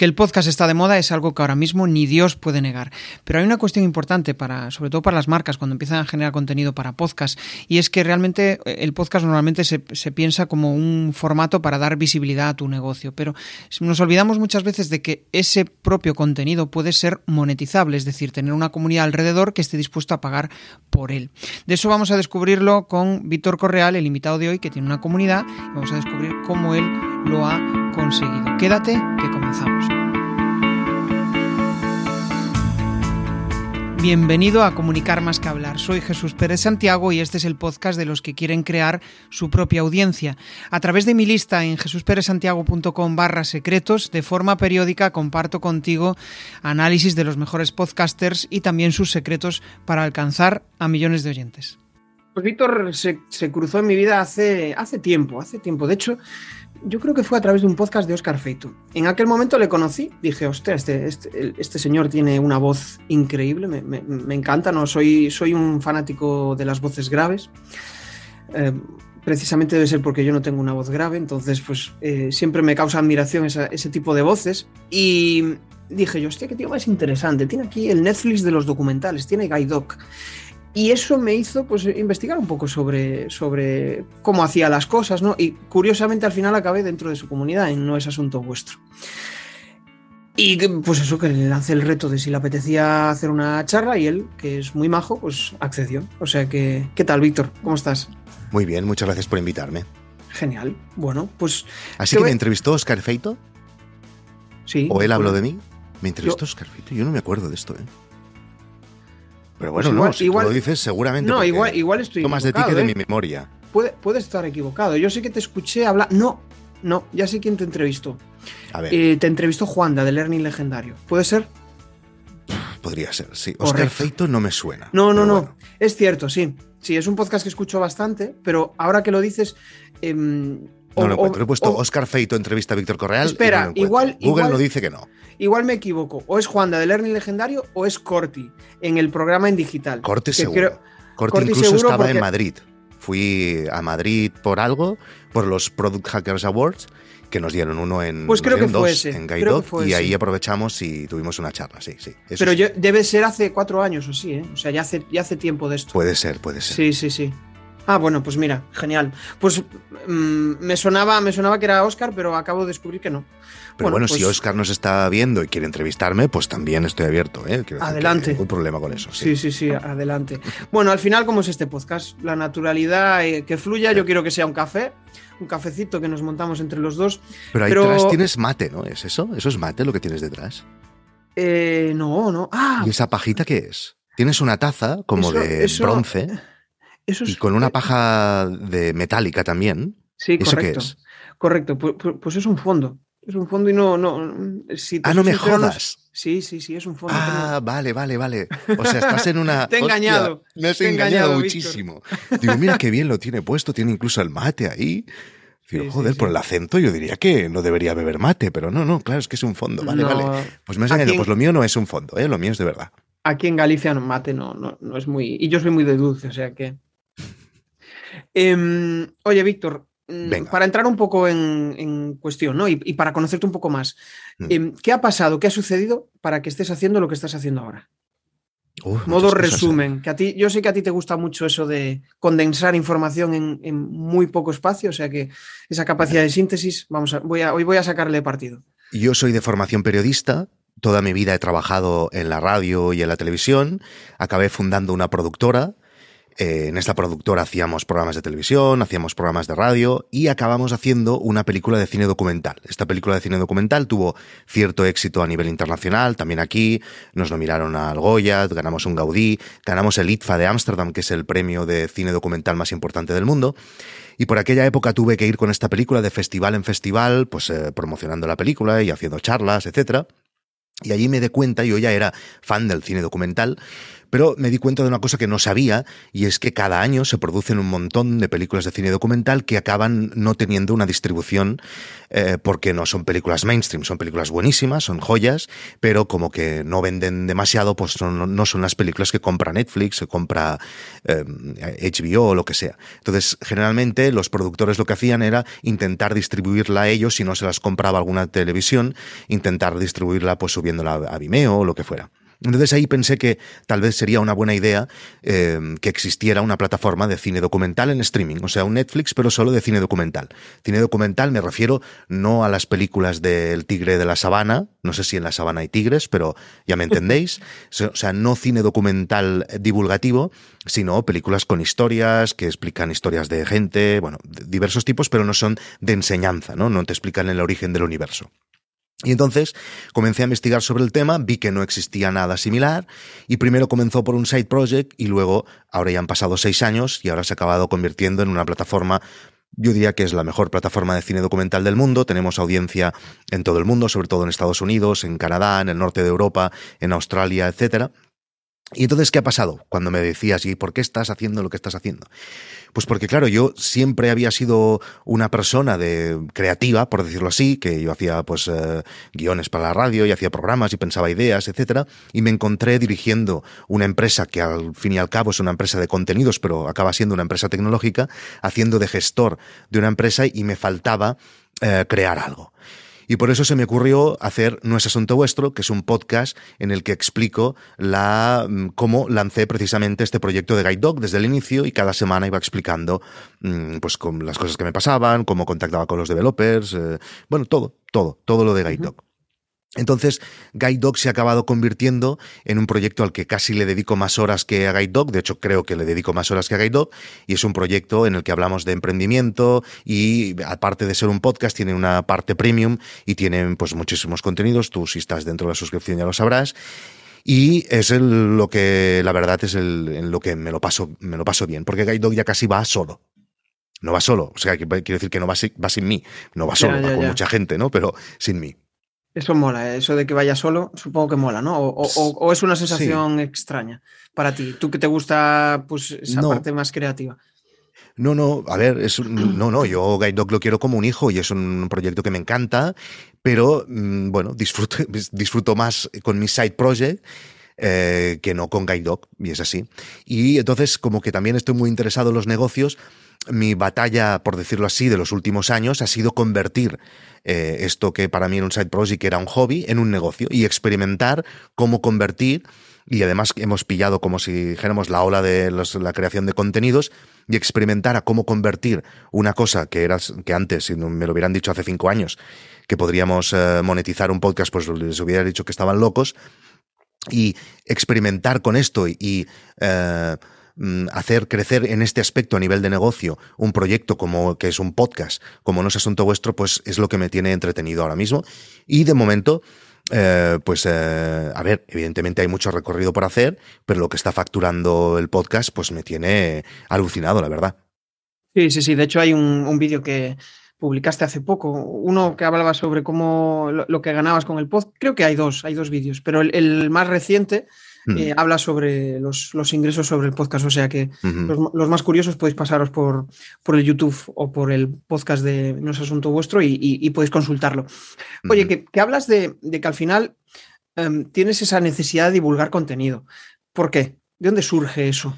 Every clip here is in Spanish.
Que el podcast está de moda es algo que ahora mismo ni Dios puede negar. Pero hay una cuestión importante para, sobre todo para las marcas, cuando empiezan a generar contenido para podcast, y es que realmente eh, el podcast normalmente se, se piensa como un formato para dar visibilidad a tu negocio. Pero nos olvidamos muchas veces de que ese propio contenido puede ser monetizable, es decir, tener una comunidad alrededor que esté dispuesta a pagar por él. De eso vamos a descubrirlo con Víctor Correal, el invitado de hoy, que tiene una comunidad, y vamos a descubrir cómo él lo ha conseguido. Quédate, que comenzamos. Bienvenido a Comunicar más que hablar. Soy Jesús Pérez Santiago y este es el podcast de los que quieren crear su propia audiencia. A través de mi lista en jesusperezsantiago.com barra secretos, de forma periódica comparto contigo análisis de los mejores podcasters y también sus secretos para alcanzar a millones de oyentes. Pues Víctor se, se cruzó en mi vida hace, hace tiempo, hace tiempo. De hecho, yo creo que fue a través de un podcast de Oscar Feito. En aquel momento le conocí, dije, hostia, este, este, este señor tiene una voz increíble, me, me, encanta, ¿no? soy, soy un fanático de las voces graves. Eh, precisamente debe ser porque yo no tengo una voz grave, entonces pues eh, siempre me causa admiración esa, ese tipo de voces. Y dije yo, hostia, qué tío más interesante, tiene aquí el Netflix de los documentales, tiene Guy Doc. Y eso me hizo pues, investigar un poco sobre, sobre cómo hacía las cosas, ¿no? Y curiosamente al final acabé dentro de su comunidad, en No es asunto vuestro. Y pues eso, que le lancé el reto de si le apetecía hacer una charla y él, que es muy majo, pues accedió. O sea que, ¿qué tal, Víctor? ¿Cómo estás? Muy bien, muchas gracias por invitarme. Genial. Bueno, pues... ¿Así que me entrevistó Oscar Feito? Sí. ¿O él habló de mí? Me entrevistó yo... Oscar Feito. Yo no me acuerdo de esto, ¿eh? Pero bueno, pues igual, no, si igual, lo dices seguramente. No, igual, igual estoy Tomas de ti que ¿eh? de mi memoria. Puede, puede, estar equivocado. Yo sé que te escuché hablar. No, no, ya sé quién te entrevistó. A ver. Eh, te entrevistó Juanda, de Learning Legendario. ¿Puede ser? Podría ser, sí. Oscar. Feito no me suena. No, no, no. Bueno. Es cierto, sí. Sí, es un podcast que escucho bastante, pero ahora que lo dices. Eh, no lo encuentro. He puesto Oscar Feito entrevista a Víctor Correal. Espera, no igual. Google igual, lo dice que no. Igual me equivoco. O es Juanda de Learning Legendario o es Corti en el programa en digital. Corti seguro. Creo, Corti, Corti incluso seguro estaba porque... en Madrid. Fui a Madrid por algo, por los Product Hackers Awards, que nos dieron uno en, pues creo que dos, fue ese. en Guide fue y ese. ahí aprovechamos y tuvimos una charla, sí, sí. Pero sí. Yo, debe ser hace cuatro años o sí, ¿eh? O sea, ya hace, ya hace tiempo de esto. Puede ser, puede ser. Sí, sí, sí. Ah, bueno, pues mira, genial. Pues mmm, me, sonaba, me sonaba que era Oscar, pero acabo de descubrir que no. Pero bueno, bueno pues... si Oscar nos está viendo y quiere entrevistarme, pues también estoy abierto. ¿eh? Quiero adelante. Ningún problema con eso. Sí. sí, sí, sí, adelante. Bueno, al final, ¿cómo es este podcast? La naturalidad eh, que fluya, yo quiero que sea un café, un cafecito que nos montamos entre los dos. Pero ahí pero... detrás tienes mate, ¿no? ¿Es eso? ¿Eso es mate lo que tienes detrás? Eh, no, no. Ah, ¿Y esa pajita qué es? Tienes una taza como eso, de eso... bronce. Eso es... Y con una paja de metálica también. Sí, ¿Eso correcto. qué es? Correcto, pues, pues, es un fondo. Es un fondo y no. no si ah, no me jodas. Sí, sí, sí, es un fondo. Ah, no... vale, vale, vale. O sea, estás en una. Te he engañado. Me has Te he engañado, engañado muchísimo. Digo, mira qué bien lo tiene puesto, tiene incluso el mate ahí. Digo, Sí, joder, sí, por sí. el acento yo diría que no debería beber mate, pero no, no, claro, es que es un fondo. Vale, No. vale. Pues me has engañado. en- Pues lo mío no es un fondo, ¿eh? Lo mío es de verdad. Aquí en Galicia no, mate no, no, no es muy. Y yo soy muy de dulce, o sea que. Em, oye, Víctor, mm, Venga. para entrar un poco en, en cuestión, ¿no? Y, y para conocerte un poco más, Mm. em, ¿qué ha pasado? ¿Qué ha sucedido para que estés haciendo lo que estás haciendo ahora? Uf, Modo cosas, ¿eh? resumen, que a ti, yo sé que a ti te gusta mucho eso de condensar información en, en muy poco espacio, o sea que esa capacidad de síntesis, vamos a, voy a, hoy voy a sacarle partido. Yo soy de formación periodista. Toda mi vida he trabajado en la radio y en la televisión. Acabé fundando una productora. Eh, en esta productora hacíamos programas de televisión, hacíamos programas de radio y acabamos haciendo una película de cine documental. Esta película de cine documental tuvo cierto éxito a nivel internacional, también aquí. Nos nominaron al Goya, ganamos un Gaudí, ganamos el ITFA de Ámsterdam, que es el premio de cine documental más importante del mundo. Y por aquella época tuve que ir con esta película de festival en festival, pues eh, promocionando la película y haciendo charlas, etcétera. Y allí me di cuenta, yo ya era fan del cine documental, Pero me di cuenta de una cosa que no sabía y es que cada año se producen un montón de películas de cine documental que acaban no teniendo una distribución eh, porque no son películas mainstream, son películas buenísimas, son joyas, pero como que no venden demasiado, pues no, son las películas que compra Netflix, que compra HBO o lo que sea. Entonces, generalmente los productores lo que hacían era intentar distribuirla a ellos si no se las compraba alguna televisión, intentar distribuirla pues subiéndola a Vimeo o lo que fuera. Entonces ahí pensé que tal vez sería una buena idea eh, que existiera una plataforma de cine documental en streaming, o sea, un Netflix, pero solo de cine documental. Cine documental me refiero no a las películas del tigre de la sabana, no sé si en la sabana hay tigres, pero ya me entendéis, o sea, no cine documental divulgativo, sino películas con historias que explican historias de gente, bueno, de diversos tipos, pero no son de enseñanza, ¿no? No te explican el origen del universo. Y entonces comencé a investigar sobre el tema, vi que no existía nada similar y primero comenzó por un side project y luego, ahora ya han pasado seis años y ahora se ha acabado convirtiendo en una plataforma yo diría que es la mejor plataforma de cine documental del mundo. Tenemos audiencia en todo el mundo, sobre todo en Estados Unidos, en Canadá, en el norte de Europa, en Australia, etcétera. Y entonces, ¿qué ha pasado? Cuando me decías, ¿y por qué estás haciendo lo que estás haciendo? Pues porque, claro, yo siempre había sido una persona de creativa, por decirlo así, que yo hacía pues eh, guiones para la radio y hacía programas y pensaba ideas, etcétera, y me encontré dirigiendo una empresa que al fin y al cabo es una empresa de contenidos, pero acaba siendo una empresa tecnológica, haciendo de gestor de una empresa y me faltaba eh, crear algo. Y por eso se me ocurrió hacer No es asunto vuestro, que es un podcast en el que explico la, mm, cómo lancé precisamente este proyecto de Guide Dog desde el inicio y cada semana iba explicando mm, pues, con las cosas que me pasaban, cómo contactaba con los developers, eh, bueno, todo, todo, todo lo de Guide Dog. Entonces, Guide Dog se ha acabado convirtiendo en un proyecto al que casi le dedico más horas que a Guide Dog. De hecho, creo que le dedico más horas que a Guide Dog. Y es un proyecto en el que hablamos de emprendimiento y, aparte de ser un podcast, tiene una parte premium y tiene pues, muchísimos contenidos. Tú, si estás dentro de la suscripción, ya lo sabrás. Y es lo que, la verdad, es el, en lo que me lo paso, me lo paso bien, porque Guide Dog ya casi va solo. No va solo, o sea, quiero decir que no va, va sin mí, no va solo, va con mucha gente, ¿no? Pero sin mí. Eso mola, ¿eh? eso de que vaya solo, supongo que mola, ¿no? O, es una sensación extraña para ti, tú que te gusta pues esa parte más creativa. No, no, a ver, es no, no, yo Guide Dog lo quiero como un hijo y es un proyecto que me encanta, pero mm, bueno, disfruto, disfruto más con mi side project eh, que no con Guide Dog, y es así. Y entonces, como que también estoy muy interesado en los negocios, mi batalla, por decirlo así, de los últimos años ha sido convertir eh, esto que para mí era un side project, que era un hobby, en un negocio y experimentar cómo convertir. Y además hemos pillado como si dijéramos la ola de la creación de contenidos y experimentar a cómo convertir una cosa que era que antes, si me lo hubieran dicho hace cinco años, que podríamos eh, monetizar un podcast, pues les hubiera dicho que estaban locos. Y experimentar con esto y, eh, hacer crecer en este aspecto a nivel de negocio un proyecto como que es un podcast, como no es asunto vuestro, pues es lo que me tiene entretenido ahora mismo. Y de momento, eh, pues eh, a ver, evidentemente hay mucho recorrido por hacer, pero lo que está facturando el podcast, pues me tiene alucinado, la verdad. Sí, sí, sí. De hecho, hay un, vídeo que publicaste hace poco, uno que hablaba sobre cómo lo, que ganabas con el podcast. Creo que hay dos, hay dos vídeos, pero el más reciente Mm. Eh, habla sobre los, ingresos sobre el podcast. O sea que los, más curiosos podéis pasaros por, por el YouTube o por el podcast de No es Asunto Vuestro y, podéis consultarlo. Oye, que, hablas de, que al final em, tienes esa necesidad de divulgar contenido. ¿Por qué? ¿De dónde surge eso?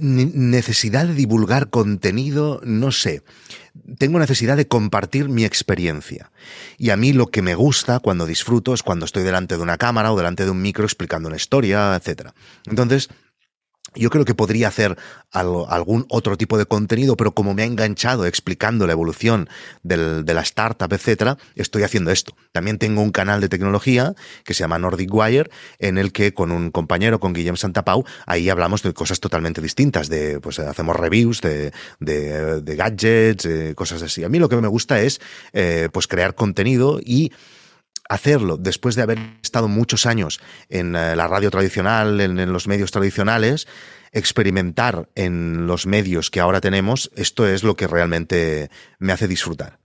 necesidad de divulgar contenido, no sé. Tengo necesidad de compartir mi experiencia. Y a mí lo que me gusta cuando disfruto es cuando estoy delante de una cámara o delante de un micro explicando una historia, etc. Entonces, yo creo que podría hacer algún otro tipo de contenido, pero como me ha enganchado explicando la evolución de la startup, etcétera, estoy haciendo esto. También tengo un canal de tecnología que se llama Nordic Wire, en el que con un compañero, con Guillem Santapau, ahí hablamos de cosas totalmente distintas, de, pues hacemos reviews de, gadgets, cosas así. A mí lo que me gusta es, eh, pues crear contenido y hacerlo después de haber estado muchos años en eh, la radio tradicional, en, los medios tradicionales, experimentar en los medios que ahora tenemos, esto es lo que realmente me hace disfrutar.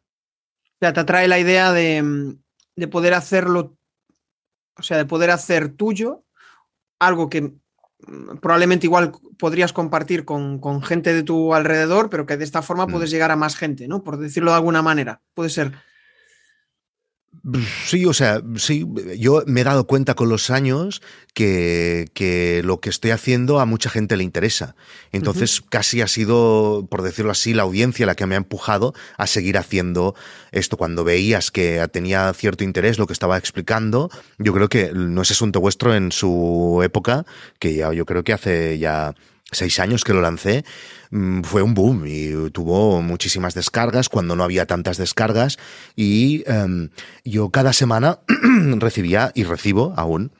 O sea, te atrae la idea de, de poder hacerlo, o sea, de poder hacer tuyo algo que mm, probablemente igual podrías compartir con, con, gente de tu alrededor, pero que de esta forma mm. puedes llegar a más gente, ¿no? Por decirlo de alguna manera. Puede ser. Sí, o sea, sí, yo me he dado cuenta con los años que, que lo que estoy haciendo a mucha gente le interesa. Entonces, casi ha sido, por decirlo así, la audiencia la que me ha empujado a seguir haciendo esto. Cuando veías que tenía cierto interés lo que estaba explicando, yo creo que no es asunto vuestro en su época, que ya yo creo que hace ya seis años que lo lancé, fue un boom y tuvo muchísimas descargas cuando no había tantas descargas y em, yo cada semana recibía y recibo aún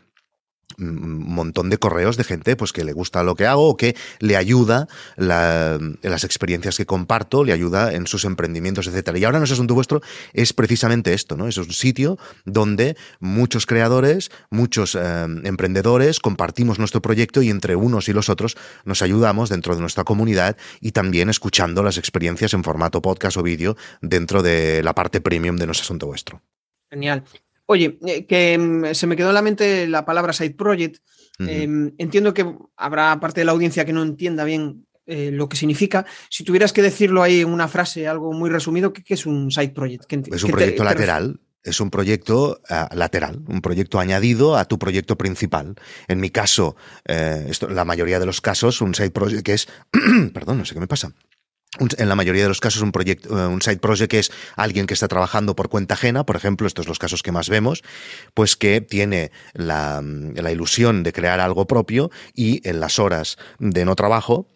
montón de correos de gente pues que le gusta lo que hago o que le ayuda las experiencias que comparto, le ayuda en sus emprendimientos, etcétera. Y ahora no es asunto vuestro, es precisamente esto, ¿no? Es un sitio donde muchos creadores, muchos eh, emprendedores compartimos nuestro proyecto y entre unos y los otros nos ayudamos dentro de nuestra comunidad y también escuchando las experiencias en formato podcast o vídeo dentro de la parte premium de nuestro asunto vuestro. Genial. Oye, eh, que mm, se me quedó en la mente la palabra side project. Em, entiendo que habrá parte de la audiencia que no entienda bien eh, lo que significa. Si tuvieras que decirlo ahí en una frase, algo muy resumido, ¿qué, es un side project? es un proyecto lateral. Es un proyecto ah, lateral, un proyecto añadido a tu proyecto principal. En mi caso, eh, esto, la mayoría de los casos, un side project que es, perdón, no sé qué me pasa en la mayoría de los casos un proyecto, eh, un side project es alguien que está trabajando por cuenta ajena, por ejemplo, estos son los casos que más vemos, pues que tiene la, la ilusión de crear algo propio y en las horas de no trabajo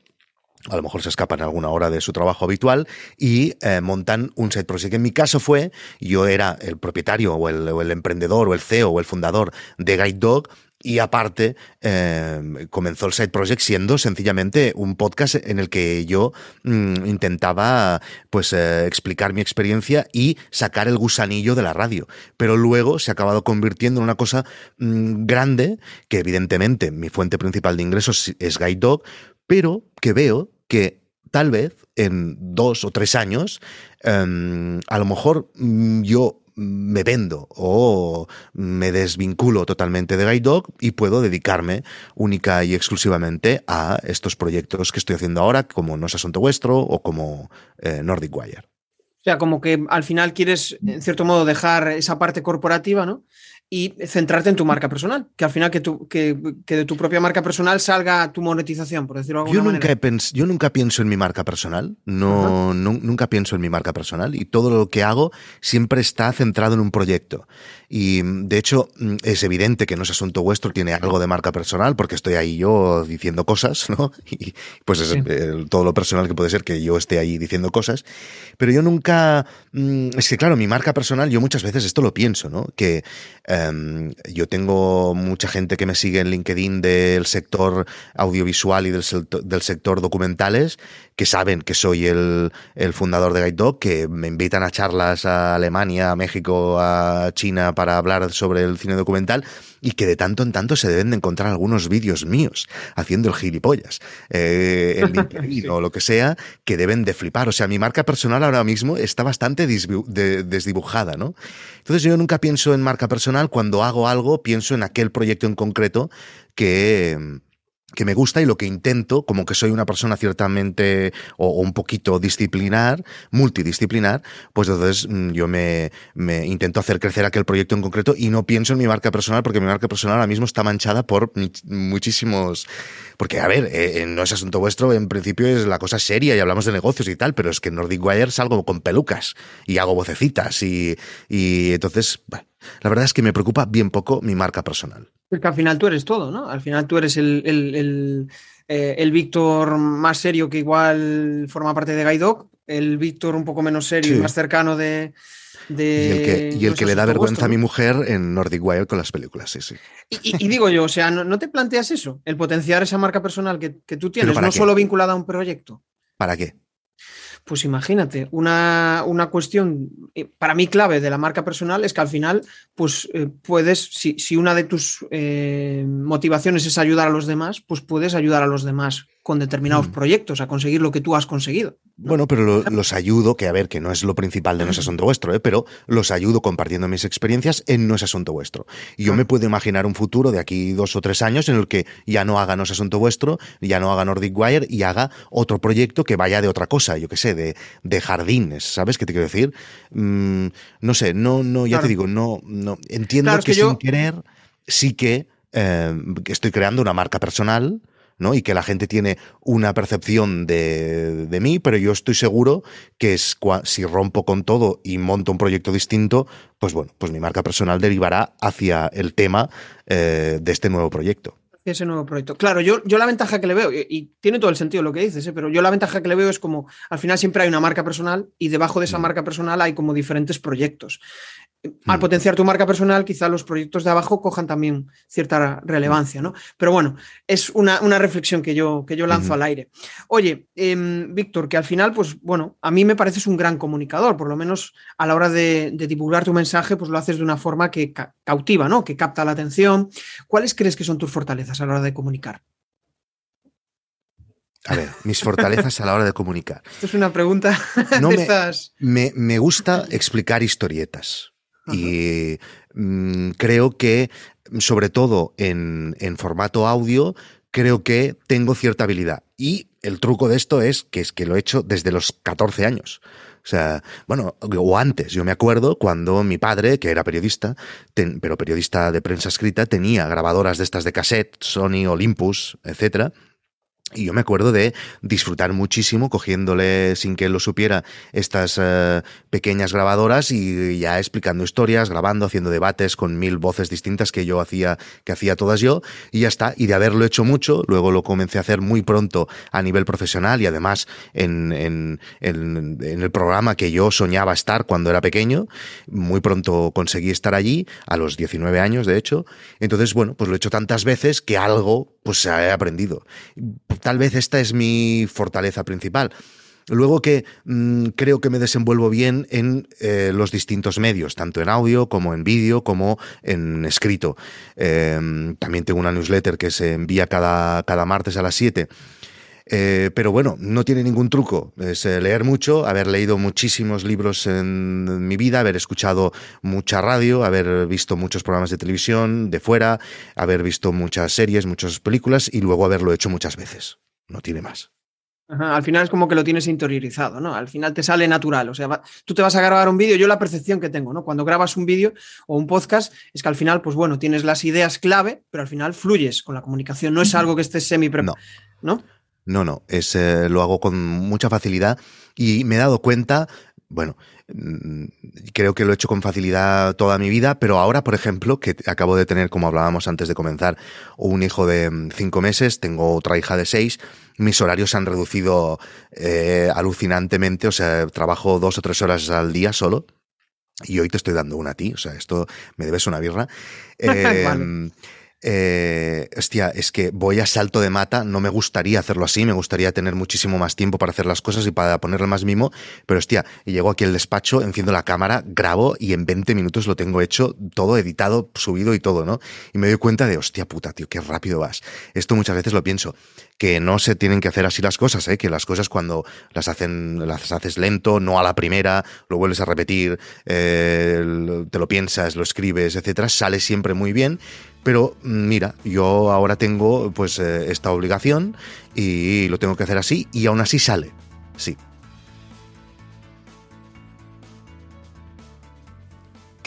a lo mejor se escapan alguna hora de su trabajo habitual y eh, montan un side project. En mi caso fue, yo era el propietario o el, o el, emprendedor o el CEO o el fundador de Guide Dog y aparte, eh, comenzó el Side Project siendo sencillamente un podcast en el que yo mm, intentaba pues eh, explicar mi experiencia y sacar el gusanillo de la radio. Pero luego se ha acabado convirtiendo en una cosa mm, grande, que evidentemente mi fuente principal de ingresos es Guide Dog, pero que veo que tal vez en dos o tres años, em, a lo mejor mm, yo me vendo o me desvinculo totalmente de Guide Dog y puedo dedicarme única y exclusivamente a estos proyectos que estoy haciendo ahora, como No es Asunto Vuestro o como eh, Nordic Wire. O sea, como que al final quieres, en cierto modo, dejar esa parte corporativa, ¿no? Y centrarte en tu marca personal, que al final que, tu, que, de tu propia marca personal salga tu monetización, por decirlo de alguna yo nunca manera. yo nunca pienso en mi marca personal, no, nunca pienso en mi marca personal y todo lo que hago siempre está centrado en un proyecto. Y de hecho es evidente que no es asunto vuestro, tiene algo de marca personal porque estoy ahí yo diciendo cosas, ¿no? Y pues es todo lo personal que puede ser que yo esté ahí diciendo cosas. Pero yo nunca, mm, es que claro, mi marca personal, yo muchas veces esto lo pienso, ¿no? Que Em, yo tengo mucha gente que me sigue en LinkedIn del sector audiovisual y del, del sector documentales que saben que soy el, el, fundador de Guide Dog, que me invitan a charlas a Alemania, a México, a China para hablar sobre el cine documental y que de tanto en tanto se deben de encontrar algunos vídeos míos haciendo el gilipollas eh, en o lo que sea que deben de flipar. O sea, mi marca personal ahora mismo está bastante desdibujada, ¿no? Entonces yo nunca pienso en marca personal, cuando hago algo pienso en aquel proyecto en concreto que que me gusta y lo que intento, como que soy una persona ciertamente o, un poquito disciplinar, multidisciplinar, pues entonces mm, yo me, me, intento hacer crecer aquel proyecto en concreto y no pienso en mi marca personal porque mi marca personal ahora mismo está manchada por muchísimos... Porque, a ver, eh, no es asunto vuestro, en principio es la cosa seria y hablamos de negocios y tal, pero es que en Nordic Wire salgo con pelucas y hago vocecitas y, y entonces, bueno, la verdad es que me preocupa bien poco mi marca personal. Porque al final tú eres todo, ¿no? Al final tú eres el, el, eh, Víctor más serio que igual forma parte de Guide el Víctor un poco menos serio y más cercano de, de y el que, le da vergüenza a mi mujer en Nordic Wire con las películas, sí, sí. Y, digo yo, o sea, ¿no, te planteas eso? El potenciar esa marca personal que, que tú tienes, no solo vinculada a un proyecto. ¿Para qué? Pues imagínate, una, cuestión eh, para mí clave de la marca personal es que al final, pues eh, puedes, si, una de tus eh, motivaciones es ayudar a los demás, pues puedes ayudar a los demás con determinados mm. proyectos, a conseguir lo que tú has conseguido. Bueno, pero los ayudo, que a ver, que no es lo principal de No es asunto vuestro, ¿eh? pero los ayudo compartiendo mis experiencias en No es asunto vuestro. Y yo me puedo imaginar un futuro de aquí dos o tres años en el que ya no haga No es asunto vuestro, ya no haga Nordic Wire y haga otro proyecto que vaya de otra cosa, yo qué sé, de, de jardines, ¿sabes qué te quiero decir? Mm, no sé, no, no, ya te digo, no, no, entiendo que, sin querer sí que eh, estoy creando una marca personal, ¿no? Y que la gente tiene una percepción de, de mí, pero yo estoy seguro que es si rompo con todo y monto un proyecto distinto, pues bueno, pues mi marca personal derivará hacia el tema eh, de este nuevo proyecto ese nuevo proyecto. Claro, yo, yo la ventaja que le veo, y, tiene todo el sentido lo que dices, ¿eh? pero yo la ventaja que le veo es como al final siempre hay una marca personal y debajo de esa mm. marca personal hay como diferentes proyectos. Al mm. potenciar tu marca personal, quizá los proyectos de abajo cojan también cierta relevancia, ¿no? Pero bueno, es una, reflexión que yo, que yo lanzo al aire. Oye, em, Víctor, que al final, pues bueno, a mí me pareces un gran comunicador, por lo menos a la hora de, divulgar tu mensaje, pues lo haces de una forma que cautiva, ¿no? Que capta la atención. ¿Cuáles crees que son tus fortalezas a la hora de comunicar? A ver, mis fortalezas a la hora de comunicar. Esto es una pregunta me, me gusta explicar historietas. Y mm, creo que, sobre todo en, formato audio, creo que tengo cierta habilidad. Y el truco de esto es que es que lo he hecho desde los 14 años. O sea, bueno, o antes, yo me acuerdo cuando mi padre, que era periodista, pero periodista de prensa escrita, tenía grabadoras de estas de cassette, Sony, Olympus, etcétera, y yo me acuerdo de disfrutar muchísimo cogiéndole, sin que él lo supiera, estas eh, pequeñas grabadoras y ya explicando historias, grabando, haciendo debates con mil voces distintas que yo hacía, que hacía todas yo, y ya está. Y de haberlo hecho mucho, luego lo comencé a hacer muy pronto a nivel profesional y además en, en, en, en el programa que yo soñaba estar cuando era pequeño. Muy pronto conseguí estar allí, a los 19 años, de hecho. Entonces, bueno, pues lo he hecho tantas veces que algo, pues he aprendido tal vez esta es mi fortaleza principal. Luego que mm, creo que me desenvuelvo bien en eh, los distintos medios, tanto en audio como en vídeo, como en escrito. Em, también tengo una newsletter que se envía cada, cada martes a las 7. Eh, pero bueno, no tiene ningún truco. Es eh, leer mucho, haber leído muchísimos libros en mi vida, haber escuchado mucha radio, haber visto muchos programas de televisión de fuera, haber visto muchas series, muchas películas y luego haberlo hecho muchas veces. No tiene más. al final es como que lo tienes interiorizado, ¿no? Al final te sale natural. O sea, tú te vas a grabar un vídeo, yo la percepción que tengo, ¿no? Cuando grabas un vídeo o un podcast, es que al final, pues bueno, tienes las ideas clave, pero al final fluyes con la comunicación. No es algo que estés semi no. ¿no? No, no, es, eh, lo hago con mucha facilidad y me he dado cuenta, bueno, mm, creo que lo he hecho con facilidad toda mi vida, pero ahora, por ejemplo, que acabo de tener, como hablábamos antes de comenzar, un hijo de mm, cinco meses, tengo otra hija de seis, mis horarios se han reducido eh, alucinantemente, o sea, trabajo dos o tres horas al día solo. Y hoy te estoy dando una a ti, o sea, esto me debes una birra. Eh, eh, hostia, es que voy a salto de mata, no me gustaría hacerlo así, me gustaría tener muchísimo más tiempo para hacer las cosas y para ponerle más mimo, pero hostia, llego aquí al despacho, enciendo la cámara, grabo y en 20 minutos lo tengo hecho, todo editado, subido y todo, ¿no? Y me doy cuenta de, hostia puta, tío, qué rápido vas. Esto muchas veces lo pienso, que no se tienen que hacer así las cosas, ¿eh? que las cosas cuando las hacen, las haces lento, no a la primera, lo vuelves a repetir, eh, te lo piensas, lo escribes, etcétera, sale siempre muy bien pero mm, mira, yo ahora tengo pues eh, esta obligación y lo tengo que hacer así y aún así sale. Sí.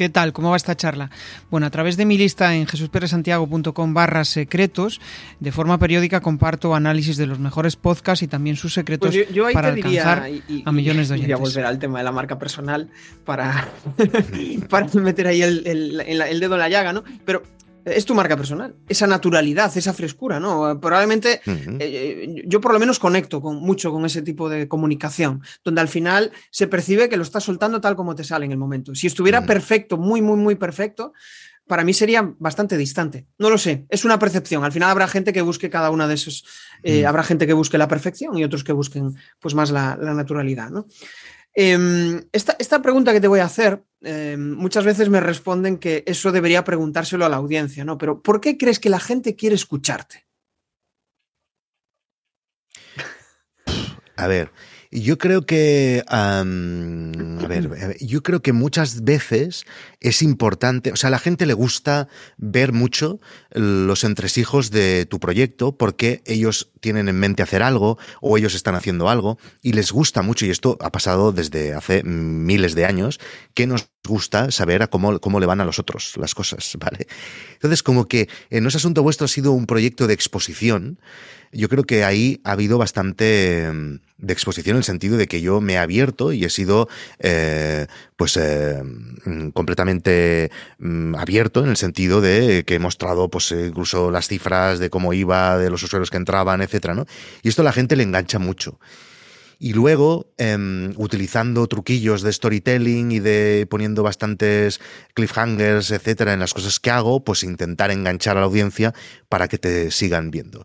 ¿Qué tal? ¿Cómo va esta charla? Bueno, a través de mi lista en jesusperesantiago.com barra secretos, de forma periódica comparto análisis de los mejores podcasts y también sus secretos pues para alcanzar a millones de oyentes. Voy a volver al tema de la marca personal para, para meter ahí el, el, dedo en la llaga, ¿no? Pero es tu marca personal, esa naturalidad, esa frescura, ¿no? Probablemente eh, yo por lo menos conecto con, mucho con ese tipo de comunicación, donde al final se percibe que lo estás soltando tal como te sale en el momento. Si estuviera perfecto, muy, muy, muy perfecto, para mí sería bastante distante. No lo sé, es una percepción. Al final habrá gente que busque cada una de esos, eh, habrá gente que busque la perfección y otros que busquen pues más la, la naturalidad, ¿no? Em, esta, pregunta que te voy a hacer, Em, muchas veces me responden que eso debería preguntárselo a la audiencia, ¿no? Pero ¿por qué crees que la gente quiere escucharte? A ver, yo creo que, a ver, yo creo que muchas veces es importante, o sea, a la gente le gusta ver mucho los entresijos de tu proyecto porque ellos tienen en mente hacer algo o ellos están haciendo algo y les gusta mucho, y esto ha pasado desde hace miles de años, que nos gusta saber a cómo, cómo le van a los otros las cosas, ¿vale? Entonces, como que en ese asunto vuestro ha sido un proyecto de exposición, yo creo que ahí ha habido bastante mm, de exposición en el sentido de que yo me he abierto y he sido eh, pues eh, mm, completamente mm, abierto en el sentido de que he mostrado pues incluso las cifras de cómo iba, de los usuarios que entraban, etcétera, ¿no? Y esto a la gente le engancha mucho. Y luego, em, utilizando truquillos de storytelling y de poniendo bastantes cliffhangers, etcétera, en las cosas que hago, pues intentar enganchar a la audiencia para que te sigan viendo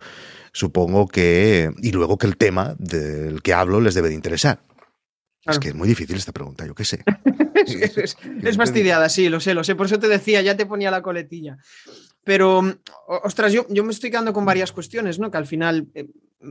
supongo que... Y luego que el tema del que hablo les debe de interesar. Es que es muy difícil esta pregunta, yo qué sé. es, fastidiada, sí, lo sé, lo sé. Por eso te decía, ya te ponía la coletilla. Pero, ostras, yo, yo me estoy quedando con varias cuestiones, ¿no? Que al final eh,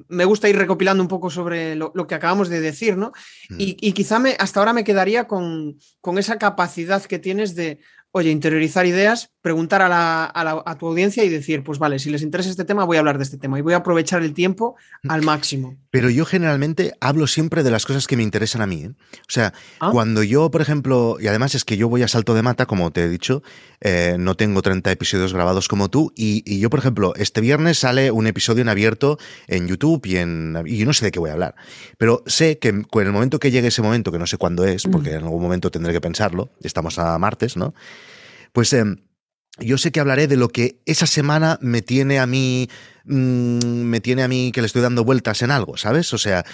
me gusta ir recopilando un poco sobre lo, que acabamos de decir, ¿no? Mm. Y, quizá me, hasta ahora me quedaría con, con, esa capacidad que tienes de, oye, interiorizar ideas, preguntar a, tu audiencia y decir, pues vale, si les interesa este tema, voy a hablar de este tema y voy a aprovechar el tiempo al máximo. Pero yo generalmente hablo siempre de las cosas que me interesan a mí. ¿eh? O sea, ah. cuando yo, por ejemplo, y además es que yo voy a salto de mata, como te he dicho, eh, no tengo 30 episodios grabados como tú, y, yo, por ejemplo, este viernes sale un episodio en abierto en YouTube y, en, y yo no sé de qué voy a hablar. Pero sé que en el momento que llegue ese momento, que no sé cuándo es, porque mm. en algún momento tendré que pensarlo, estamos a martes, ¿no? Pues em, yo sé que hablaré de lo que esa semana me tiene a mí, mm, me tiene a mí que le estoy dando vueltas en algo, ¿sabes? O sea,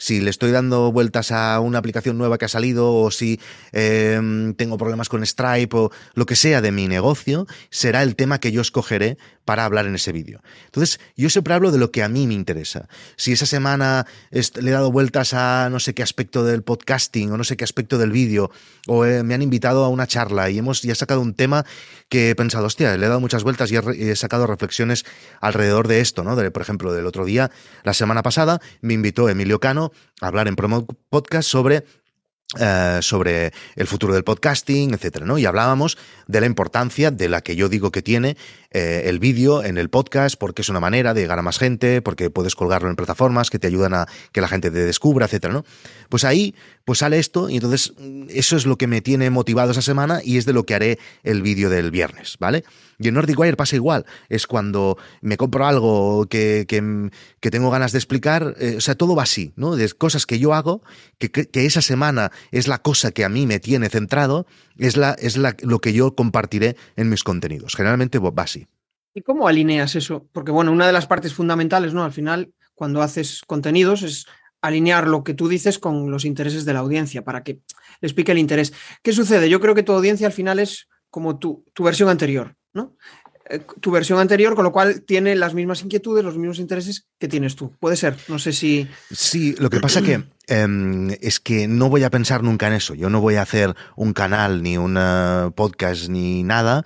si le estoy dando vueltas a una aplicación nueva que ha salido o si em, tengo problemas con Stripe o lo que sea de mi negocio, será el tema que yo escogeré para hablar en ese vídeo. Entonces, yo siempre hablo de lo que a mí me interesa. Si esa semana le he dado vueltas a no sé qué aspecto del podcasting o no sé qué aspecto del vídeo, o eh, me han invitado a una charla y hemos ya sacado un tema que he pensado, hostia, le he dado muchas vueltas y he, sacado reflexiones alrededor de esto, ¿no? por ejemplo, del otro día, la semana pasada, me invitó Emilio Cano hablar en Promo Podcast sobre eh, sobre el futuro del podcasting, etcétera, ¿no? Y hablábamos de la importancia de la que yo digo que tiene eh, el vídeo en el podcast, porque es una manera de llegar a más gente, porque puedes colgarlo en plataformas que te ayudan a que la gente te descubra, etcétera, ¿no? Pues ahí pues sale esto y entonces mm, eso es lo que me tiene motivado esa semana y es de lo que haré el vídeo del viernes, ¿vale? Y en Nordic Wire pasa igual, es cuando me compro algo que, que, tengo ganas de explicar, eh, o sea, todo va así, ¿no? De cosas que yo hago, que, que, esa semana es la cosa que a mí me tiene centrado, es, la, es la, lo que yo compartiré en mis contenidos. Generalmente va así. ¿Y cómo alineas eso? Porque, bueno, una de las partes fundamentales, ¿no? Al final, cuando haces contenidos, es alinear lo que tú dices con los intereses de la audiencia para que le explique el interés. ¿Qué sucede? Yo creo que tu audiencia al final es como tu, tu versión anterior, ¿no? Eh, tu versión anterior, con lo cual tiene las mismas inquietudes, los mismos intereses que tienes tú. Puede ser, no sé si... Sí, lo que pasa que em, es que no voy a pensar nunca en eso. Yo no voy a hacer un canal, ni un podcast, ni nada.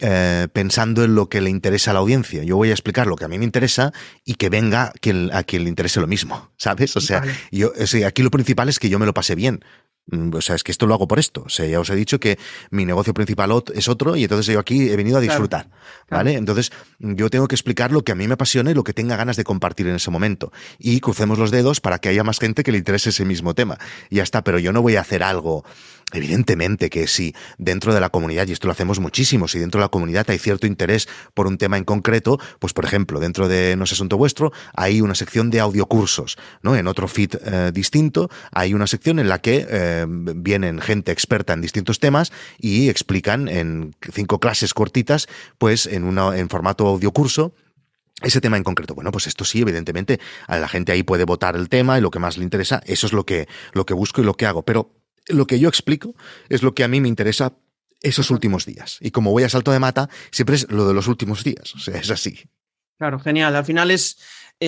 Eh, pensando en lo que le interesa a la audiencia. Yo voy a explicar lo que a mí me interesa y que venga quien, a quien le interese lo mismo, ¿sabes? O sea, yo, aquí lo principal es que yo me lo pase bien. Mm, o sea, es que esto lo hago por esto. O sea, ya os he dicho que mi negocio principal es otro y entonces yo aquí he venido a disfrutar. ¿Vale? Entonces, yo tengo que explicar lo que a mí me apasiona y lo que tenga ganas de compartir en ese momento. Y crucemos los dedos para que haya más gente que le interese ese mismo tema. Y ya está, pero yo no voy a hacer algo Evidentemente que si dentro de la comunidad, y esto lo hacemos muchísimo, si dentro de la comunidad hay cierto interés por un tema en concreto, pues por ejemplo, dentro de No es Asunto Vuestro hay una sección de audiocursos, ¿no? En otro feed eh, distinto hay una sección en la que eh, vienen gente experta en distintos temas y explican en cinco clases cortitas, pues en, una, en formato audiocurso, ese tema en concreto. Bueno, pues esto sí, evidentemente, a la gente ahí puede votar el tema y lo que más le interesa, eso es lo que, lo que busco y lo que hago. Pero lo que yo explico es lo que a mí me interesa esos últimos días. Y como voy a salto de mata, siempre es lo de los últimos días. O sea, es así. Claro, genial. Al final es,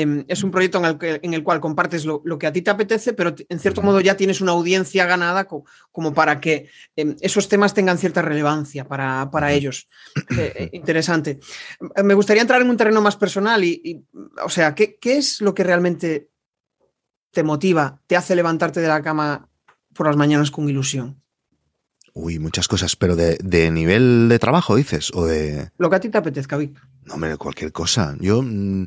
em, es un proyecto en el, cual compartes lo, que a ti te apetece, pero en cierto modo ya tienes una audiencia ganada como, para que em, esos temas tengan cierta relevancia para, ellos. Eh, eh, interesante. Me gustaría entrar en un terreno más personal y, o sea, ¿qué, ¿qué, es lo que realmente te motiva, te hace levantarte de la cama por las mañanas con ilusión? Uy, muchas cosas, pero de, de nivel de trabajo, dices, o de... Lo que a ti te apetezca, Vic. No, hombre, cualquier cosa. Yo mm,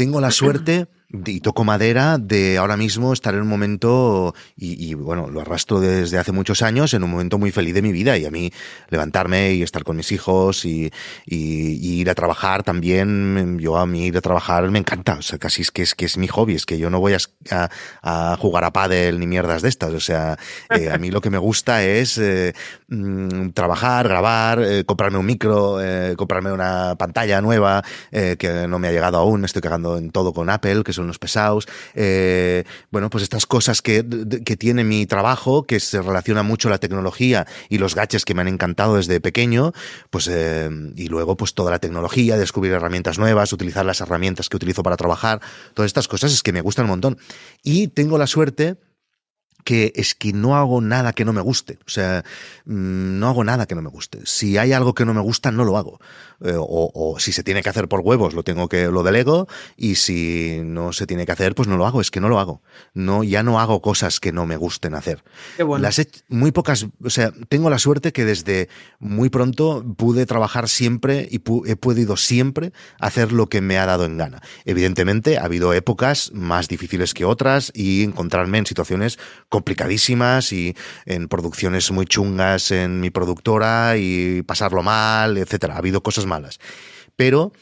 tengo la suerte y toco madera de ahora mismo estar en un momento, y, bueno, lo arrastro desde hace muchos años, en un momento muy feliz de mi vida. Y a mí levantarme y estar con mis hijos y, ir a trabajar también, yo a mí ir a trabajar me encanta. O sea, casi es que es, que es mi hobby, es que yo no voy a, a, jugar a pádel ni mierdas de estas. O sea, eh, a mí lo que me gusta es eh, mm, trabajar, grabar, eh, comprarme un micro, comprarme una pantalla nueva que no me ha llegado aún, estoy cagando en todo con Apple, que es unos pesados. Eh, bueno, pues estas cosas que, que, tiene mi trabajo, que se relaciona mucho la tecnología y los gadgets que me han encantado desde pequeño, pues eh, y luego pues toda la tecnología, descubrir herramientas nuevas, utilizar las herramientas que utilizo para trabajar, todas estas cosas es que me gustan un montón. Y tengo la suerte que es que no hago nada que no me guste. O sea, mm, no hago nada que no me guste. Si hay algo que no me gusta, no lo hago. Eh, o, si se tiene que hacer por huevos, lo tengo que, lo delego. Y si no se tiene que hacer, pues no lo hago. Es que no lo hago. No, ya no hago cosas que no me gusten hacer. Las he, muy pocas, o sea, tengo la suerte que desde muy pronto pude trabajar siempre y he podido siempre hacer lo que me ha dado en gana. Evidentemente, ha habido épocas más difíciles que otras y encontrarme en situaciones complicadísimas y en producciones muy chungas en mi productora y pasarlo mal, etcétera. Ha habido cosas malas. Pero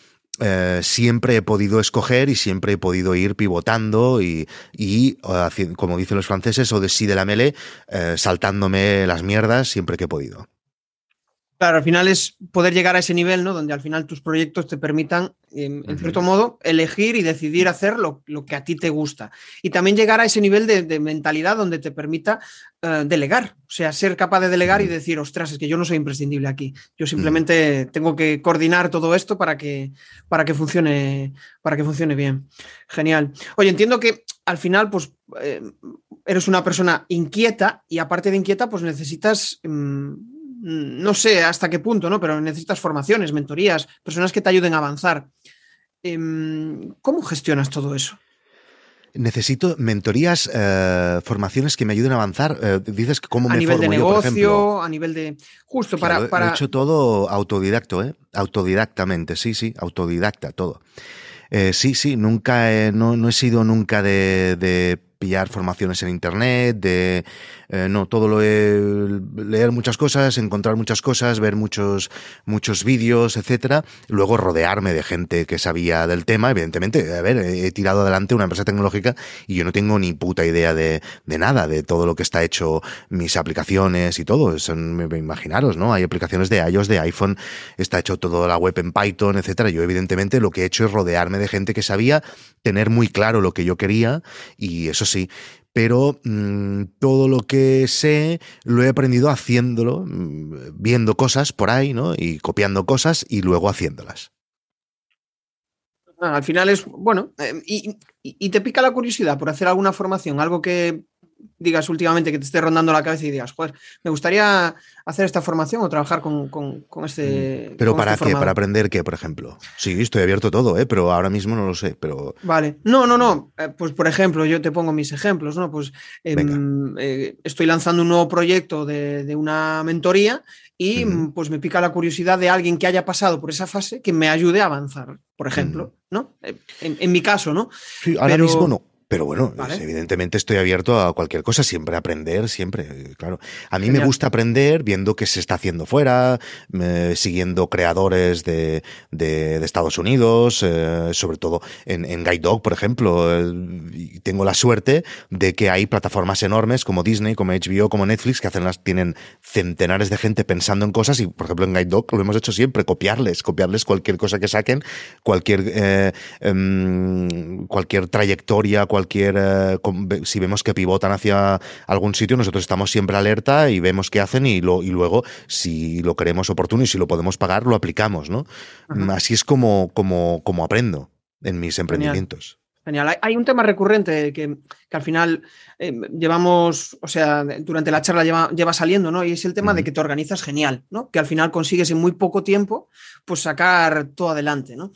eh, siempre he podido escoger y siempre he podido ir pivotando y, como dicen los franceses, o de sí de la mele, eh, saltándome las mierdas siempre que he podido. Claro, al final es poder llegar a ese nivel, ¿no? Donde al final tus proyectos te permitan, en, cierto modo, elegir y decidir hacer lo, que a ti te gusta. Y también llegar a ese nivel de, mentalidad donde te permita eh, delegar. O sea, ser capaz de delegar y decir, ostras, es que yo no soy imprescindible aquí. Yo simplemente tengo que coordinar todo esto para que, para que funcione, para que funcione bien. Genial. Oye, entiendo que al final, pues, eh, eres una persona inquieta y aparte de inquieta, pues necesitas. Mm, no sé hasta qué punto, ¿no? Pero necesitas formaciones, mentorías, personas que te ayuden a avanzar. Em, ¿Cómo gestionas todo eso? Necesito mentorías, eh, formaciones que me ayuden a avanzar. Eh, dices que cómo a me nivel de negocio, a nivel de justo para, para... He hecho todo autodidacto, ¿eh? Autodidactamente, sí, sí, autodidacta todo. Eh, sí, sí, nunca no, no, he sido nunca de, de pillar formaciones en internet, de eh, no, todo lo he, leer muchas cosas, encontrar muchas cosas, ver muchos, muchos vídeos, etcétera. Luego rodearme de gente que sabía del tema. Evidentemente, a ver, he tirado adelante una empresa tecnológica y yo no tengo ni puta idea de, de nada, de todo lo que está hecho, mis aplicaciones y todo. Son, imaginaros, ¿no? Hay aplicaciones de iOS, de iPhone, está hecho toda la web en Python, etcétera. Yo, evidentemente, lo que he hecho es rodearme de gente que sabía tener muy claro lo que yo quería y eso sí, pero mm, todo lo que sé lo he aprendido haciéndolo, mm, viendo cosas por ahí, ¿no? Y copiando cosas y luego haciéndolas. Ah, al final es, bueno, eh, y, te pica la curiosidad por hacer alguna formación, algo que digas últimamente que te esté rondando la cabeza y digas, joder, me gustaría hacer esta formación o trabajar con, este. Mm. ¿Pero para este qué? ¿Para aprender qué, por ejemplo? Sí, estoy abierto a todo, ¿eh? pero ahora mismo no lo sé. Pero... Vale. No, no, no. Eh, pues por ejemplo, yo te pongo mis ejemplos, ¿no? Pues em, eh, estoy lanzando un nuevo proyecto de, una mentoría y pues me pica la curiosidad de alguien que haya pasado por esa fase que me ayude a avanzar, por ejemplo, ¿no? En, mi caso, ¿no? Sí, ahora mismo no. Pero bueno, evidentemente estoy abierto a cualquier cosa, siempre aprender, siempre, claro. A mí me gusta aprender viendo qué se está haciendo fuera, siguiendo creadores de, de, Estados Unidos, eh, sobre todo en, en Guide Dog, por ejemplo. Eh, tengo la suerte de que hay plataformas enormes como Disney, como HBO, como Netflix, que hacen las, tienen centenares de gente pensando en cosas y, por ejemplo, en Guide Dog lo hemos hecho siempre, copiarles, copiarles cualquier cosa que saquen, cualquier, eh, em, cualquier trayectoria, cualquier, eh, si vemos que pivotan hacia algún sitio, nosotros estamos siempre alerta y vemos qué hacen y, lo, y luego, si lo creemos oportuno y si lo podemos pagar, lo aplicamos, ¿no? Así es como, como, como aprendo en mis emprendimientos. Genial. Hay, un tema recurrente que, al final eh, llevamos, o sea, durante la charla lleva, lleva saliendo, ¿no? Y es el tema de que te organizas genial, ¿no? Que al final consigues en muy poco tiempo, pues sacar todo adelante, ¿no?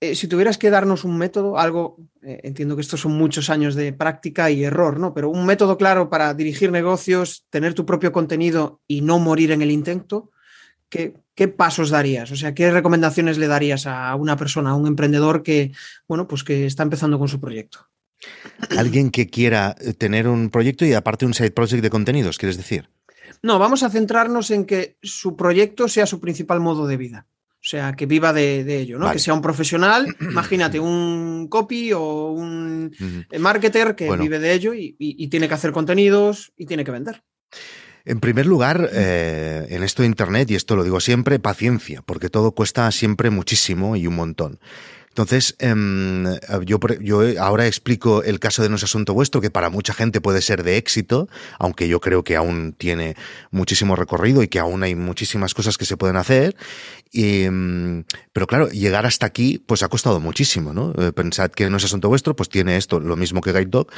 Eh, si tuvieras que darnos un método, algo, eh, entiendo que estos son muchos años de práctica y error, ¿no? Pero un método claro para dirigir negocios, tener tu propio contenido y no morir en el intento, ¿qué, qué pasos darías? O sea, ¿qué recomendaciones le darías a una persona, a un emprendedor que, bueno, pues que está empezando con su proyecto? Alguien que quiera tener un proyecto y aparte un side project de contenidos, ¿quieres decir? No, vamos a centrarnos en que su proyecto sea su principal modo de vida. O sea, que viva de, ello, ¿no? Que sea un profesional, imagínate, un copy o un marketer que vive de ello y, tiene que hacer contenidos y tiene que vender. En primer lugar, eh, en esto de Internet, y esto lo digo siempre, paciencia, porque todo cuesta siempre muchísimo y un montón. Entonces, em, yo, yo ahora explico el caso de No es Asunto Vuestro, que para mucha gente puede ser de éxito, aunque yo creo que aún tiene muchísimo recorrido y que aún hay muchísimas cosas que se pueden hacer. Y, em, pero claro, llegar hasta aquí, pues ha costado muchísimo, ¿no? Eh, pensad que No es Asunto Vuestro, pues tiene esto, lo mismo que Guide Dog,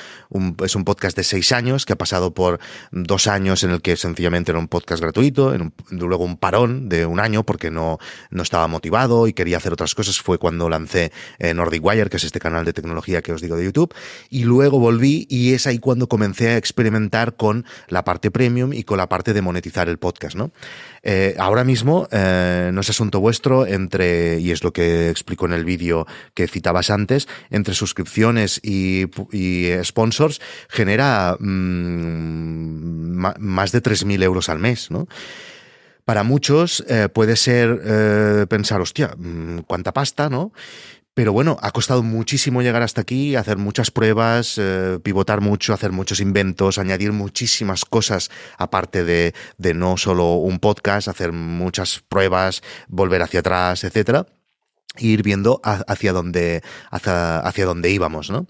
es un podcast de seis años que ha pasado por dos años en el que sencillamente era un podcast gratuito, en luego un parón de un año porque no, no estaba motivado y quería hacer otras cosas. Fue cuando lancé eh, Nordic Wire, que es este canal de tecnología que os digo de YouTube, y luego volví y es ahí cuando comencé a experimentar con la parte premium y con la parte de monetizar el podcast, ¿no? Eh, ahora mismo, eh, no es asunto vuestro, entre, y es lo que explico en el vídeo que citabas antes, entre suscripciones y, sponsors, genera mm, más de 3.000 euros al mes, ¿no? Para muchos eh, puede ser eh, pensar, hostia, mm, cuánta pasta, ¿no? Pero bueno, ha costado muchísimo llegar hasta aquí, hacer muchas pruebas, eh, pivotar mucho, hacer muchos inventos, añadir muchísimas cosas aparte de, de no solo un podcast, hacer muchas pruebas, volver hacia atrás, etcétera, e ir viendo hacia dónde, hacia, hacia dónde íbamos, ¿no?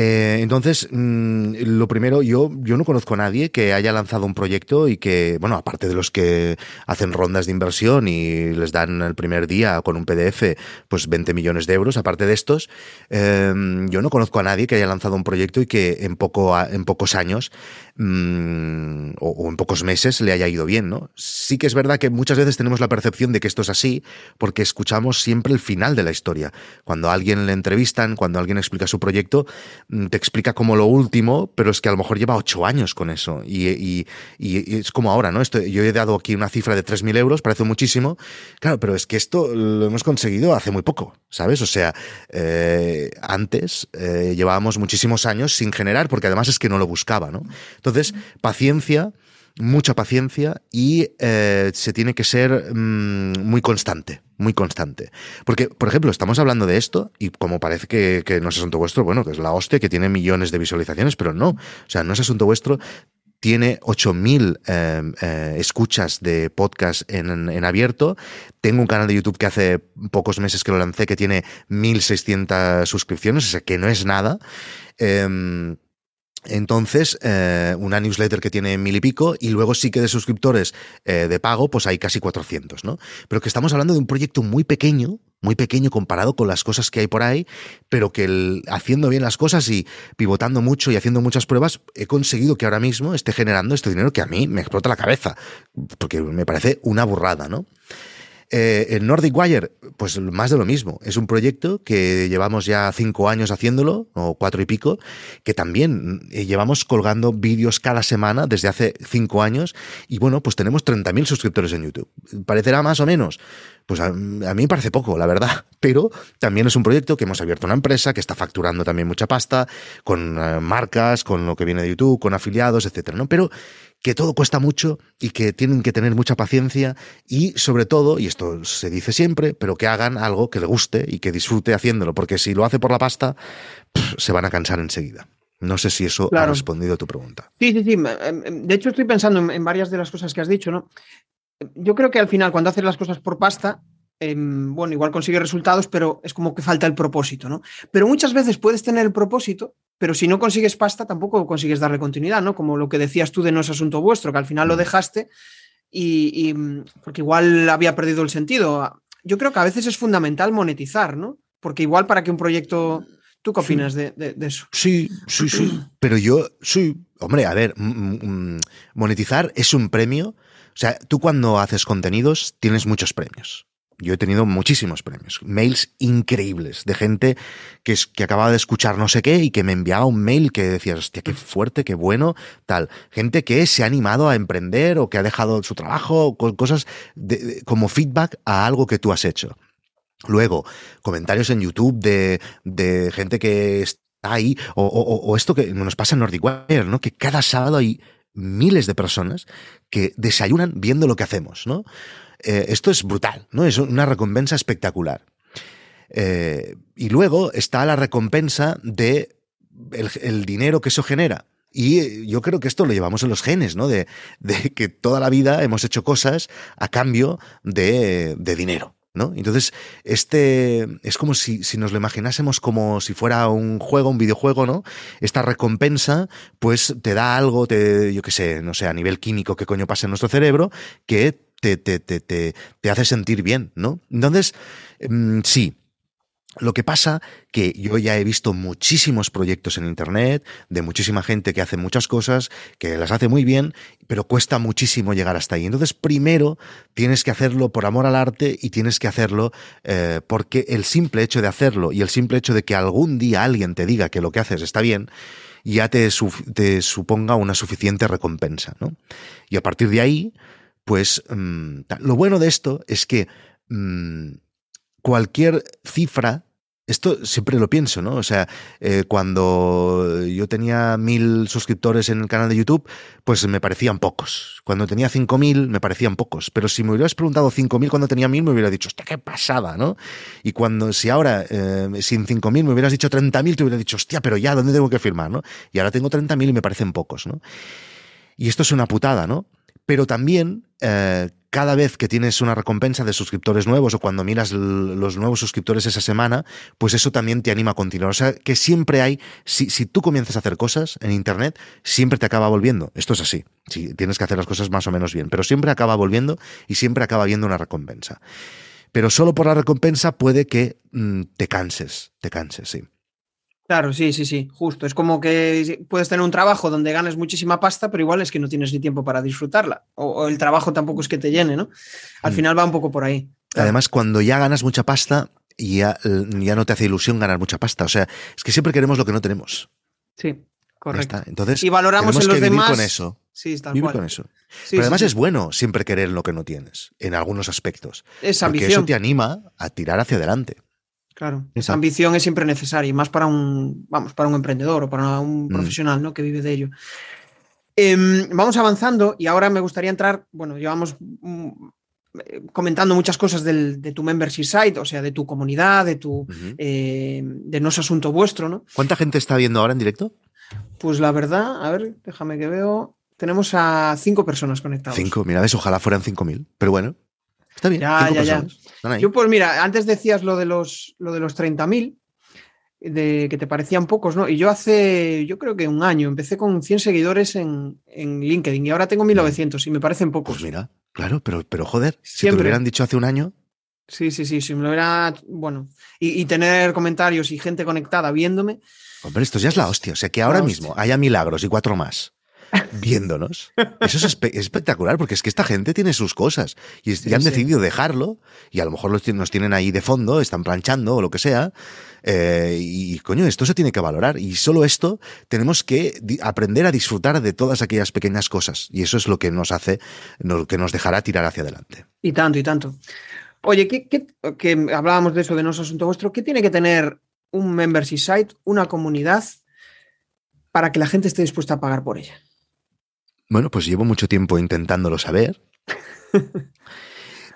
Eh, entonces, mm, lo primero, yo, yo no conozco a nadie que haya lanzado un proyecto y que, bueno, aparte de los que hacen rondas de inversión y les dan el primer día con un PDF, pues 20 millones de euros, aparte de estos, em, yo no conozco a nadie que haya lanzado un proyecto y que en, poco, en pocos años mm, o, en pocos meses le haya ido bien, ¿no? Sí que es verdad que muchas veces tenemos la percepción de que esto es así porque escuchamos siempre el final de la historia. Cuando a alguien le entrevistan, cuando alguien explica su proyecto, Mm, te explica como lo último, pero es que a lo mejor lleva ocho años con eso. Y, es como ahora, ¿no? Esto, yo he dado aquí una cifra de 3.000 euros, parece muchísimo. Claro, pero es que esto lo hemos conseguido hace muy poco, ¿sabes? O sea, eh, antes eh, llevábamos muchísimos años sin generar, porque además es que no lo buscaba, ¿no? Paciencia mucha paciencia y eh, se tiene que ser mm, muy constante, muy constante. Porque, por ejemplo, estamos hablando de esto y como parece que, no es asunto vuestro, bueno, que es la hostia, que tiene millones de visualizaciones, pero no. O sea, no es asunto vuestro, tiene 8.000 eh, eh, escuchas de podcast en, en, abierto. Tengo un canal de YouTube que hace pocos meses que lo lancé que tiene 1.600 suscripciones, o sea que no es nada. Em, entonces, eh, una newsletter que tiene mil y pico, y luego sí que de suscriptores eh, de pago, pues hay casi 400, ¿no? Pero que estamos hablando de un proyecto muy pequeño, muy pequeño comparado con las cosas que hay por ahí, pero que haciendo bien las cosas y pivotando mucho y haciendo muchas pruebas, he conseguido que ahora mismo esté generando este dinero que a mí me explota la cabeza, porque me parece una burrada, ¿no? Eh, el Nordic Wire, pues más de lo mismo. Es un proyecto que llevamos ya cinco años haciéndolo, o cuatro y pico, que también eh, llevamos colgando vídeos cada semana desde hace cinco años. Y bueno, pues tenemos 30.000 suscriptores en YouTube. ¿Parecerá más o menos? Pues a, mí me parece poco, la verdad. Pero también es un proyecto que hemos abierto una empresa que está facturando también mucha pasta, con eh, marcas, con lo que viene de YouTube, con afiliados, etcétera, ¿no? Pero que todo cuesta mucho y que tienen que tener mucha paciencia y sobre todo, y esto se dice siempre, pero que hagan algo que le guste y que disfrute haciéndolo, porque si lo hace por la pasta, se van a cansar enseguida. No sé si eso ha respondido a tu pregunta. Sí, sí, sí. Em, em, de hecho, estoy pensando en varias de las cosas que has dicho, ¿no? Yo creo que al final, cuando haces las cosas por pasta, em, bueno, igual consigues resultados, pero es como que falta el propósito, ¿no? Pero muchas veces puedes tener el propósito pero si no consigues pasta, tampoco consigues darle continuidad, ¿no? Como lo que decías tú de no es asunto vuestro, que al final lo mm. dejaste y, porque igual había perdido el sentido. Yo creo que a veces es fundamental monetizar, ¿no? Porque igual para que un proyecto... ¿Tú qué opinas de, eso? Sí, sí, sí. Pero yo, sí, hombre, a ver, monetizar es un premio. O sea, tú cuando haces contenidos tienes muchos premios. Yo he tenido muchísimos premios, mails increíbles de gente que, que acababa de escuchar no sé qué y que me enviaba un mail que decía, hostia, qué fuerte, qué bueno, tal. Gente que se ha animado a emprender o que ha dejado su trabajo, cosas como feedback a algo que tú has hecho. Luego, comentarios en YouTube de, de gente que está ahí, o, o, esto que nos pasa en Nordic Wire, ¿no? Que cada sábado hay miles de personas que desayunan viendo lo que hacemos, ¿no? Eh, esto es brutal, ¿no? Es una recompensa espectacular. Eh, y luego está la recompensa de el, dinero que eso genera. Y yo creo que esto lo llevamos en los genes, ¿no? De, de que toda la vida hemos hecho cosas a cambio de, de dinero. Entonces, este es como si, si, nos lo imaginásemos como si fuera un juego, un videojuego, ¿no? Esta recompensa, pues te da algo, te, yo qué sé, no sé, a nivel químico que coño pasa en nuestro cerebro, que te, te, te, te, te hace sentir bien, ¿no? Entonces, mm, sí, lo que pasa que yo ya he visto muchísimos proyectos en Internet, de muchísima gente que hace muchas cosas, que las hace muy bien, pero cuesta muchísimo llegar hasta ahí. Entonces, primero tienes que hacerlo por amor al arte y tienes que hacerlo eh, porque el simple hecho de hacerlo y el simple hecho de que algún día alguien te diga que lo que haces está bien, ya te, suponga una suficiente recompensa. ¿no? Y a partir de ahí, pues mm, lo bueno de esto es que mm, cualquier cifra esto siempre lo pienso, ¿no? O sea, eh, cuando yo tenía mil suscriptores en el canal de YouTube, pues me parecían pocos. Cuando tenía cinco mil, me parecían pocos. Pero si me hubieras preguntado cinco mil cuando tenía mil, me hubiera dicho, hostia, qué pasada, ¿no? Y cuando, si ahora, eh, sin cinco mil, me hubieras dicho treinta mil, te hubiera dicho, hostia, pero ya, ¿dónde tengo que firmar, no? Y ahora tengo treinta mil y me parecen pocos, ¿no? Y esto es una putada, ¿no? Pero también eh, cada vez que tienes una recompensa de suscriptores nuevos o cuando miras los nuevos suscriptores esa semana, pues eso también te anima a continuar. O sea, que siempre hay, si, si tú comienzas a hacer cosas en Internet, siempre te acaba volviendo. Esto es así. Si tienes que hacer las cosas más o menos bien, pero siempre acaba volviendo y siempre acaba habiendo una recompensa. Pero solo por la recompensa puede que mm, te canses, te canses, sí. Claro, sí, sí, sí, justo. Es como que puedes tener un trabajo donde ganes muchísima pasta, pero igual es que no tienes ni tiempo para disfrutarla. O, el trabajo tampoco es que te llene, ¿no? Al mm. final va un poco por ahí. Además, cuando ya ganas mucha pasta, ya, ya no te hace ilusión ganar mucha pasta. O sea, es que siempre queremos lo que no tenemos. Sí, correcto. Entonces, y valoramos en los que demás. Vivir con eso. Sí, está vivir con eso. pero además es bueno siempre querer lo que no tienes, en algunos aspectos. Es porque eso te anima a tirar hacia adelante. Claro, esa ambición es siempre necesaria, y más para un, vamos, para un emprendedor o para un mm. profesional ¿no? que vive de ello. Em, vamos avanzando y ahora me gustaría entrar, bueno, llevamos mm, comentando muchas cosas de tu membership site, o sea, de tu comunidad, de tu, eh, de no es asunto vuestro, ¿no? ¿Cuánta gente está viendo ahora en directo? Pues la verdad, a ver, déjame que veo, tenemos a cinco personas conectadas. Cinco, mira, ves, ojalá fueran cinco mil, pero bueno. Está bien. Ya, ya, ya. Yo, pues mira, antes decías lo de los, lo de los 30.000, de que te parecían pocos, ¿no? Y yo hace, yo creo que un año, empecé con 100 seguidores en, LinkedIn y ahora tengo 1900 y me parecen pocos. Pues mira, claro, pero, pero joder, si te lo hubieran dicho hace un año. Sí, sí, sí, si me lo hubiera, bueno, y, tener comentarios y gente conectada viéndome. Hombre, esto ya es la hostia, o sea, que ahora mismo haya milagros y cuatro más viéndonos. Eso es espectacular, porque es que esta gente tiene sus cosas y han decidido dejarlo y a lo mejor nos tienen ahí de fondo, están planchando o lo que sea. Eh, y coño, esto se tiene que valorar y solo esto tenemos que aprender a disfrutar de todas aquellas pequeñas cosas y eso es lo que nos hace, lo que nos dejará tirar hacia adelante. Y tanto, y tanto. Oye, ¿qué, que hablábamos de eso de no es asunto vuestro, ¿qué tiene que tener un membership site, una comunidad, para que la gente esté dispuesta a pagar por ella? Bueno, pues llevo mucho tiempo intentándolo saber.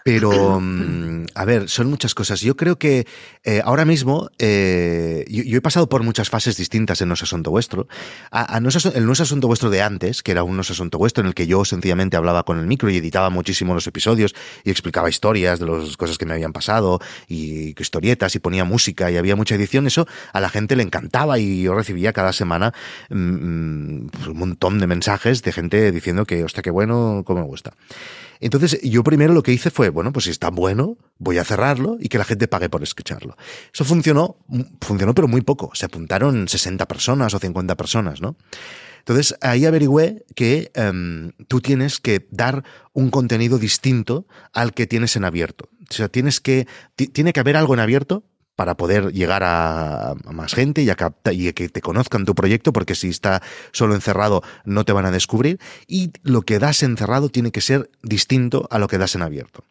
Pero, mm, a ver, son muchas cosas. Yo creo que eh, ahora mismo, eh, yo, he pasado por muchas fases distintas en No es Asunto Vuestro. A, no el No es Asunto Vuestro de antes, que era un No es Asunto Vuestro en el que yo sencillamente hablaba con el micro y editaba muchísimo los episodios y explicaba historias de las cosas que me habían pasado y historietas y ponía música y había mucha edición. Eso a la gente le encantaba y yo recibía cada semana mm, mm, pues un montón de mensajes de gente diciendo que, hostia, qué bueno, cómo me gusta. Entonces, yo primero lo que hice fue, bueno, pues si está bueno, voy a cerrarlo y que la gente pague por escucharlo. Eso funcionó, funcionó pero muy poco. Se apuntaron 60 personas o 50 personas, ¿no? Entonces ahí averigüé que em, tú tienes que dar un contenido distinto al que tienes en abierto. O sea, tienes que, tiene que haber algo en abierto para poder llegar a, más gente y, a que te conozcan tu proyecto, porque si está solo encerrado no te van a descubrir. Y lo que das encerrado tiene que ser distinto a lo que das en abierto.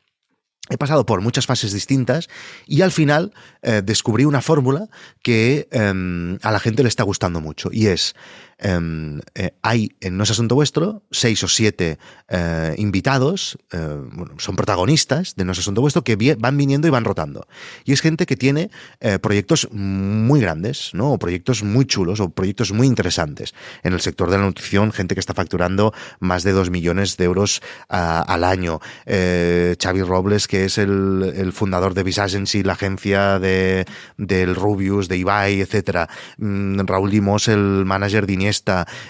He pasado por muchas fases distintas y al final eh, descubrí una fórmula que em, a la gente le está gustando mucho y es eh, hay en No es Asunto Vuestro seis o siete eh, invitados, eh, son protagonistas de No es Asunto Vuestro, que van viniendo y van rotando. Y es gente que tiene proyectos muy grandes, ¿no? O proyectos muy chulos, o proyectos muy interesantes. En el sector de la nutrición, gente que está facturando más de dos millones de euros al año. Xavi Robles, que es el, fundador de Visagency, la agencia de, del Rubius, de Ibai, etcétera. Mm, Raúl Limos, el manager de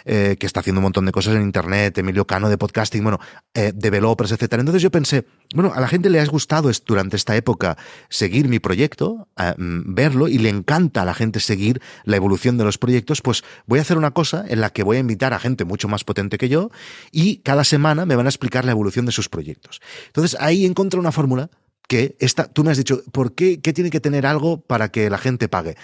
eh, que está haciendo un montón de cosas en Internet, Emilio Cano de podcasting, bueno, eh, developers, etcétera. Entonces yo pensé, bueno, a la gente le ha gustado durante esta época seguir mi proyecto, mm, verlo, y le encanta a la gente seguir la evolución de los proyectos, pues voy a hacer una cosa en la que voy a invitar a gente mucho más potente que yo y cada semana me van a explicar la evolución de sus proyectos. Entonces ahí encontré una fórmula que esta, tú me has dicho, ¿por qué tiene que tener algo para que la gente pague?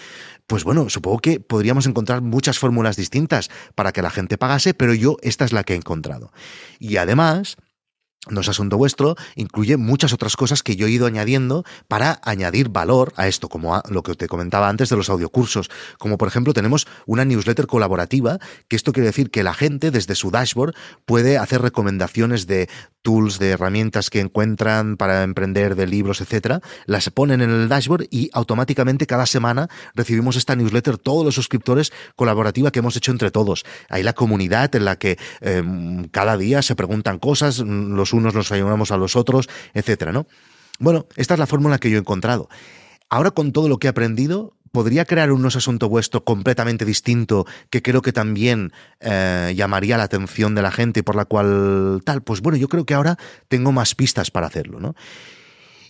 Pues bueno, supongo que podríamos encontrar muchas fórmulas distintas para que la gente pagase, pero yo esta es la que he encontrado. Y además, no es asunto vuestro, incluye muchas otras cosas que yo he ido añadiendo para añadir valor a esto, como lo que te comentaba antes de los audiocursos. Como por ejemplo, tenemos una newsletter colaborativa, que esto quiere decir que la gente desde su dashboard puede hacer recomendaciones de tools, de herramientas que encuentran para emprender, de libros, etcétera, las ponen en el dashboard y automáticamente cada semana recibimos esta newsletter, todos los suscriptores colaborativa que hemos hecho entre todos. Hay la comunidad en la que em, cada día se preguntan cosas, los unos nos ayudamos a los otros, etcétera, ¿no? Bueno, esta es la fórmula que yo he encontrado. Ahora con todo lo que he aprendido, podría crear un asunto vuestro completamente distinto que creo que también eh, llamaría la atención de la gente por la cual tal. Pues bueno, yo creo que ahora tengo más pistas para hacerlo, ¿no?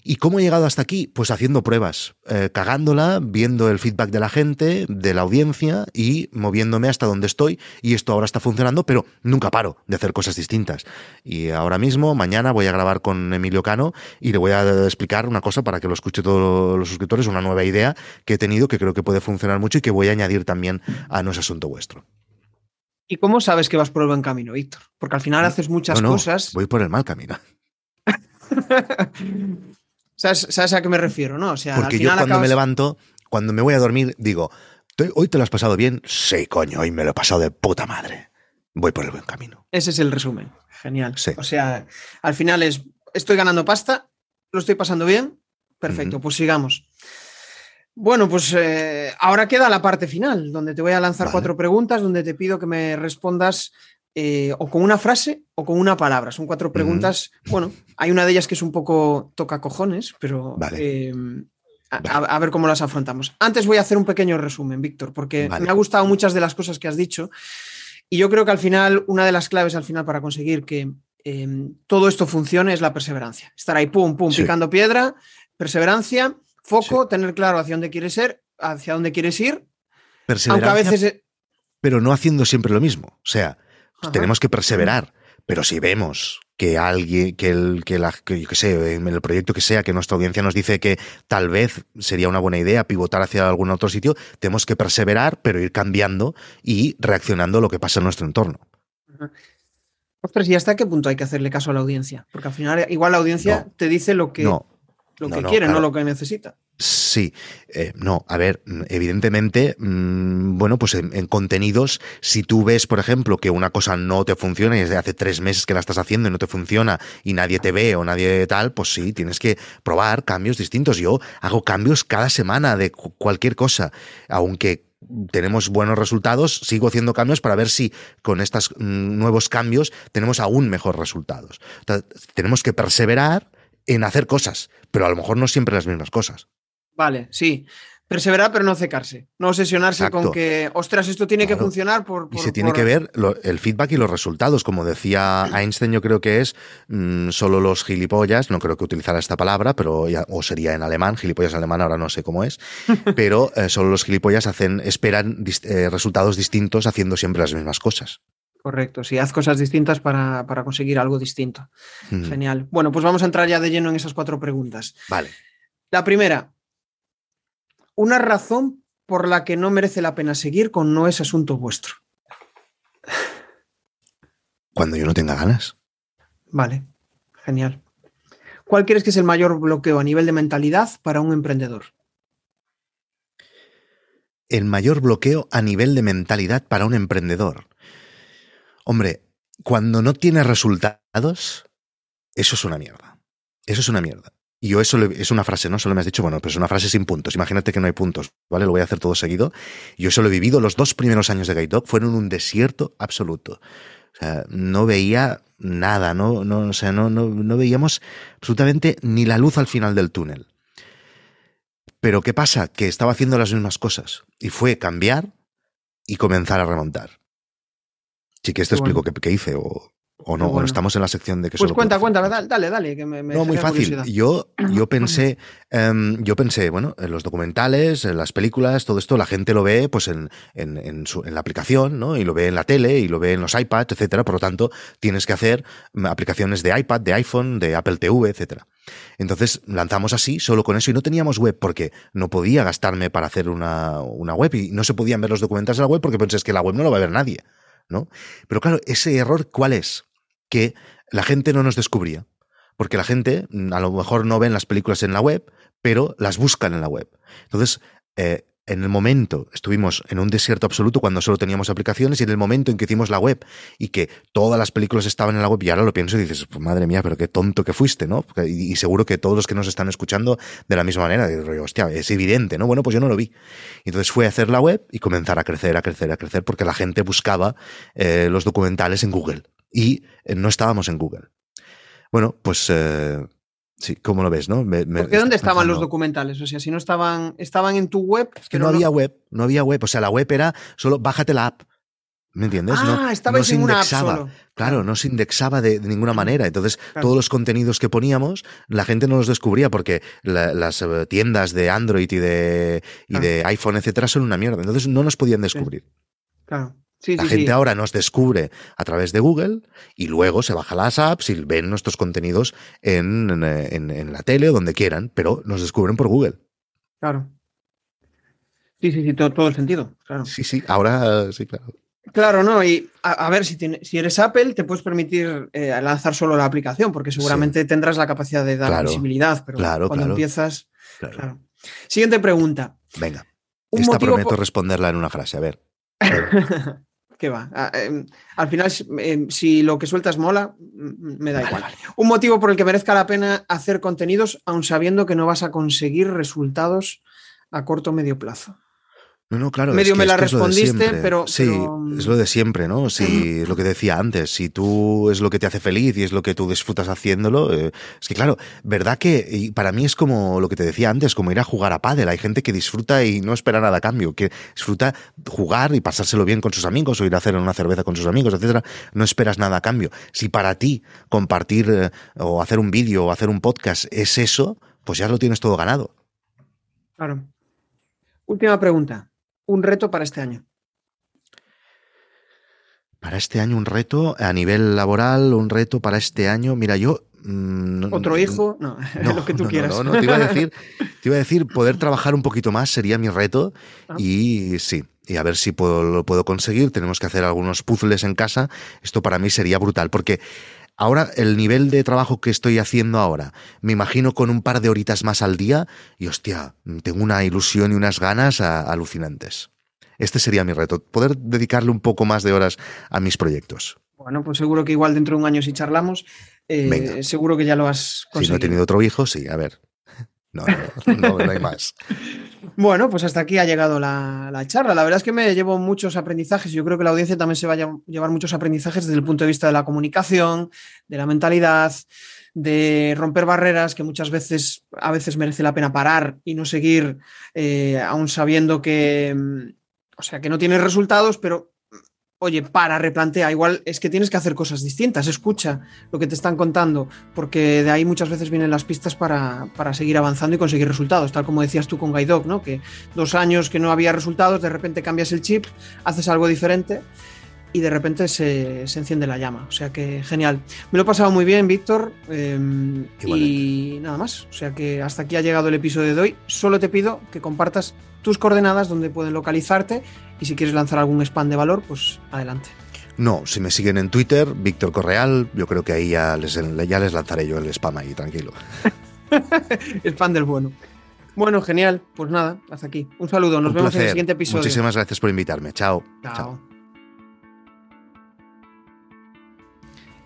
¿Y cómo he llegado hasta aquí? Pues haciendo pruebas, eh, cagándola, viendo el feedback de la gente, de la audiencia y moviéndome hasta donde estoy. Y esto ahora está funcionando, pero nunca paro de hacer cosas distintas. Y ahora mismo, mañana, voy a grabar con Emilio Cano y le voy a explicar una cosa para que lo escuche todos los suscriptores, una nueva idea que he tenido que creo que puede funcionar mucho y que voy a añadir también a No es Asunto Vuestro. ¿Y cómo sabes que vas por el buen camino, Víctor? Porque al final haces muchas cosas. Voy por el mal camino. ¿Sabes, a qué me refiero, no? O sea, Porque yo cuando me levanto, cuando me voy a dormir, digo, ¿hoy te lo has pasado bien? Sí, coño, hoy me lo he pasado de puta madre. Voy por el buen camino. Ese es el resumen. Genial. O sea, al final es, estoy ganando pasta, lo estoy pasando bien, perfecto, pues sigamos. Bueno, pues eh, ahora queda la parte final, donde te voy a lanzar cuatro preguntas, donde te pido que me respondas eh, o con una frase o con una palabra. Son cuatro preguntas. Bueno, hay una de ellas que es un poco toca cojones, pero eh, a, ver cómo las afrontamos. Antes voy a hacer un pequeño resumen, Víctor, porque me ha gustado muchas de las cosas que has dicho. Y yo creo que al final, una de las claves al final para conseguir que em, todo esto funcione es la perseverancia. Estar ahí, pum, pum, picando piedra, perseverancia, foco, tener claro hacia dónde quieres ser, hacia dónde quieres ir. Perseverancia, aunque a veces. Pero no haciendo siempre lo mismo. O sea, tenemos que perseverar. Pero si vemos que alguien, que el, que la, que yo sé, en el proyecto que sea, que nuestra audiencia nos dice que tal vez sería una buena idea pivotar hacia algún otro sitio, tenemos que perseverar, pero ir cambiando y reaccionando a lo que pasa en nuestro entorno. Ostras, ¿y hasta qué punto hay que hacerle caso a la audiencia? Porque al final, igual la audiencia te dice lo que, lo que quiere, no lo que necesita. Sí, eh, no, a ver, evidentemente, mm, bueno, pues en, contenidos, si tú ves, por ejemplo, que una cosa no te funciona y desde hace tres meses que la estás haciendo y no te funciona y nadie te ve o nadie tal, pues sí, tienes que probar cambios distintos. Yo hago cambios cada semana de cualquier cosa, aunque tenemos buenos resultados, sigo haciendo cambios para ver si con estos mm, nuevos cambios tenemos aún mejores resultados. tenemos que perseverar en hacer cosas, pero a lo mejor no siempre las mismas cosas. Vale, sí. Perseverar, pero no cecarse. No obsesionarse con que, ostras, esto tiene que funcionar por, Y se tiene que ver el feedback y los resultados. Como decía Einstein, yo creo que es mm, solo los gilipollas, no creo que utilizara esta palabra, pero o sería en alemán, gilipollas alemán, ahora no sé cómo es, pero eh, solo los gilipollas hacen, esperan eh, resultados distintos haciendo siempre las mismas cosas. Correcto, sí, haz cosas distintas para, conseguir algo distinto. Genial. Bueno, pues vamos a entrar ya de lleno en esas cuatro preguntas. Vale. La primera, una razón por la que no merece la pena seguir con no es asunto vuestro. Cuando yo no tenga ganas. Vale, genial. ¿Cuál crees que es el mayor bloqueo a nivel de mentalidad para un emprendedor? El mayor bloqueo a nivel de mentalidad para un emprendedor. Hombre, cuando no tienes resultados, eso es una mierda. Eso es una mierda. Y yo eso es una frase, ¿no? Solo me has dicho, bueno, pues es una frase sin puntos. Imagínate que no hay puntos, ¿vale? Lo voy a hacer todo seguido. Yo eso lo he vivido. Los dos primeros años de Guide fueron un desierto absoluto. O sea, no veía nada, no, no, o sea, no, no, no veíamos absolutamente ni la luz al final del túnel. Pero ¿qué pasa? Que estaba haciendo las mismas cosas. Y fue cambiar y comenzar a remontar. Sí que esto explico qué, hice o, o no, estamos en la sección de que Pues cuenta, cuenta, dale, dale, que me, No, muy fácil. Yo, yo pensé, em, yo pensé, bueno, en los documentales, en las películas, todo esto, la gente lo ve pues en, en, en, su, en la aplicación, ¿no? Y lo ve en la tele, y lo ve en los iPads, etcétera. Por lo tanto, tienes que hacer mm, aplicaciones de iPad, de iPhone, de Apple TV, etcétera. Entonces lanzamos así, solo con eso, y no teníamos web porque no podía gastarme para hacer una, una web y no se podían ver los documentales en la web porque pensé que la web no lo va a ver nadie. Pero claro, ese error, ¿cuál es? que la gente no nos descubría. Porque la gente mm, a lo mejor no ven las películas en la web, pero las buscan en la web. Entonces, eh, en el momento, estuvimos en un desierto absoluto cuando solo teníamos aplicaciones y en el momento en que hicimos la web y que todas las películas estaban en la web y ahora lo pienso y dices, pues madre mía, pero qué tonto que fuiste, ¿no? Y, seguro que todos los que nos están escuchando de la misma manera, digo, hostia, es evidente, ¿no? Bueno, pues yo no lo vi. Entonces fue a hacer la web y comenzar a crecer, a crecer, a crecer, porque la gente buscaba eh, los documentales en Google y eh, no estábamos en Google. Bueno, pues eh, sí, ¿cómo lo ves, no? Porque ¿dónde estaban los documentales? O sea, si no estaban, estaban en tu web. Es que no, había web, no había web. O sea, la web era solo bájate la app. ¿Me entiendes? Ah, no, se indexaba. Claro, no se indexaba de, ninguna manera. Entonces, todos los contenidos que poníamos, la gente no los descubría porque las eh, tiendas de Android y de, y de iPhone, etcétera, son una mierda. Entonces, no nos podían descubrir. Claro la gente ahora nos descubre a través de Google y luego se baja las apps y ven nuestros contenidos en, la tele o donde quieran, pero nos descubren por Google. Claro. Sí, sí, sí, todo, el sentido. Claro. Sí, sí, ahora sí, claro. Claro, no, y a, ver, si, si, eres Apple, te puedes permitir eh, lanzar solo la aplicación, porque seguramente tendrás la capacidad de dar visibilidad, pero cuando empiezas. Claro. Siguiente pregunta. Venga. Esta prometo responderla en una frase, a ver. ¿Qué va? Ah, em, al final, em, si lo que sueltas mola, me da igual. Un motivo por el que merezca la pena hacer contenidos, aun sabiendo que no vas a conseguir resultados a corto o medio plazo. No, no, claro. Medio me la respondiste, pero. Sí, es lo de siempre, ¿no? Si lo que decía antes, si tú es lo que te hace feliz y es lo que tú disfrutas haciéndolo, eh, es que claro, verdad que para mí es como lo que te decía antes, como ir a jugar a pádel. Hay gente que disfruta y no espera nada a cambio, que disfruta jugar y pasárselo bien con sus amigos o ir a hacer una cerveza con sus amigos, etcétera. No esperas nada a cambio. Si para ti compartir eh, o hacer un vídeo o hacer un podcast es eso, pues ya lo tienes todo ganado. Claro. Última pregunta un reto para este año? Para este año un reto a nivel laboral, un reto para este año. Mira, yo mm, ¿Otro hijo? No, lo que tú quieras. No, no, te iba a decir, te iba a decir, poder trabajar un poquito más sería mi reto. Ah. Y sí, y a ver si lo puedo conseguir. Tenemos que hacer algunos puzzles en casa. Esto para mí sería brutal, porque Ahora, el nivel de trabajo que estoy haciendo ahora, me imagino con un par de horitas más al día y hostia, tengo una ilusión y unas ganas alucinantes. Este sería mi reto, poder dedicarle un poco más de horas a mis proyectos. Bueno, pues seguro que igual dentro de un año si charlamos, eh, seguro que ya lo has conseguido. Si no he tenido otro hijo, sí, a ver. No, no, no, hay más. Bueno, pues hasta aquí ha llegado la, charla. La verdad es que me llevo muchos aprendizajes. Yo creo que la audiencia también se va a llevar muchos aprendizajes desde el punto de vista de la comunicación, de la mentalidad, de romper barreras que muchas veces, a veces merece la pena parar y no seguir, eh, aún sabiendo que, mm, o sea, que no tienes resultados, pero oye, para, replantea, igual es que tienes que hacer cosas distintas, escucha lo que te están contando, porque de ahí muchas veces vienen las pistas para, para seguir avanzando y conseguir resultados, tal como decías tú con Guidoc, ¿no? Que dos años que no había resultados, de repente cambias el chip, haces algo diferente y de repente se, se enciende la llama. O sea que genial. Me lo he pasado muy bien, Víctor. Eh, y nada más. O sea que hasta aquí ha llegado el episodio de hoy. Solo te pido que compartas tus coordenadas donde pueden localizarte y si quieres lanzar algún spam de valor, pues adelante. No, si me siguen en Twitter, Víctor Correal, yo creo que ahí ya les, ya les lanzaré yo el spam ahí, tranquilo. el spam del bueno. Bueno, genial. Pues nada, hasta aquí. Un saludo. Nos Un vemos en el siguiente episodio. Muchísimas gracias por invitarme. Chao. Chao.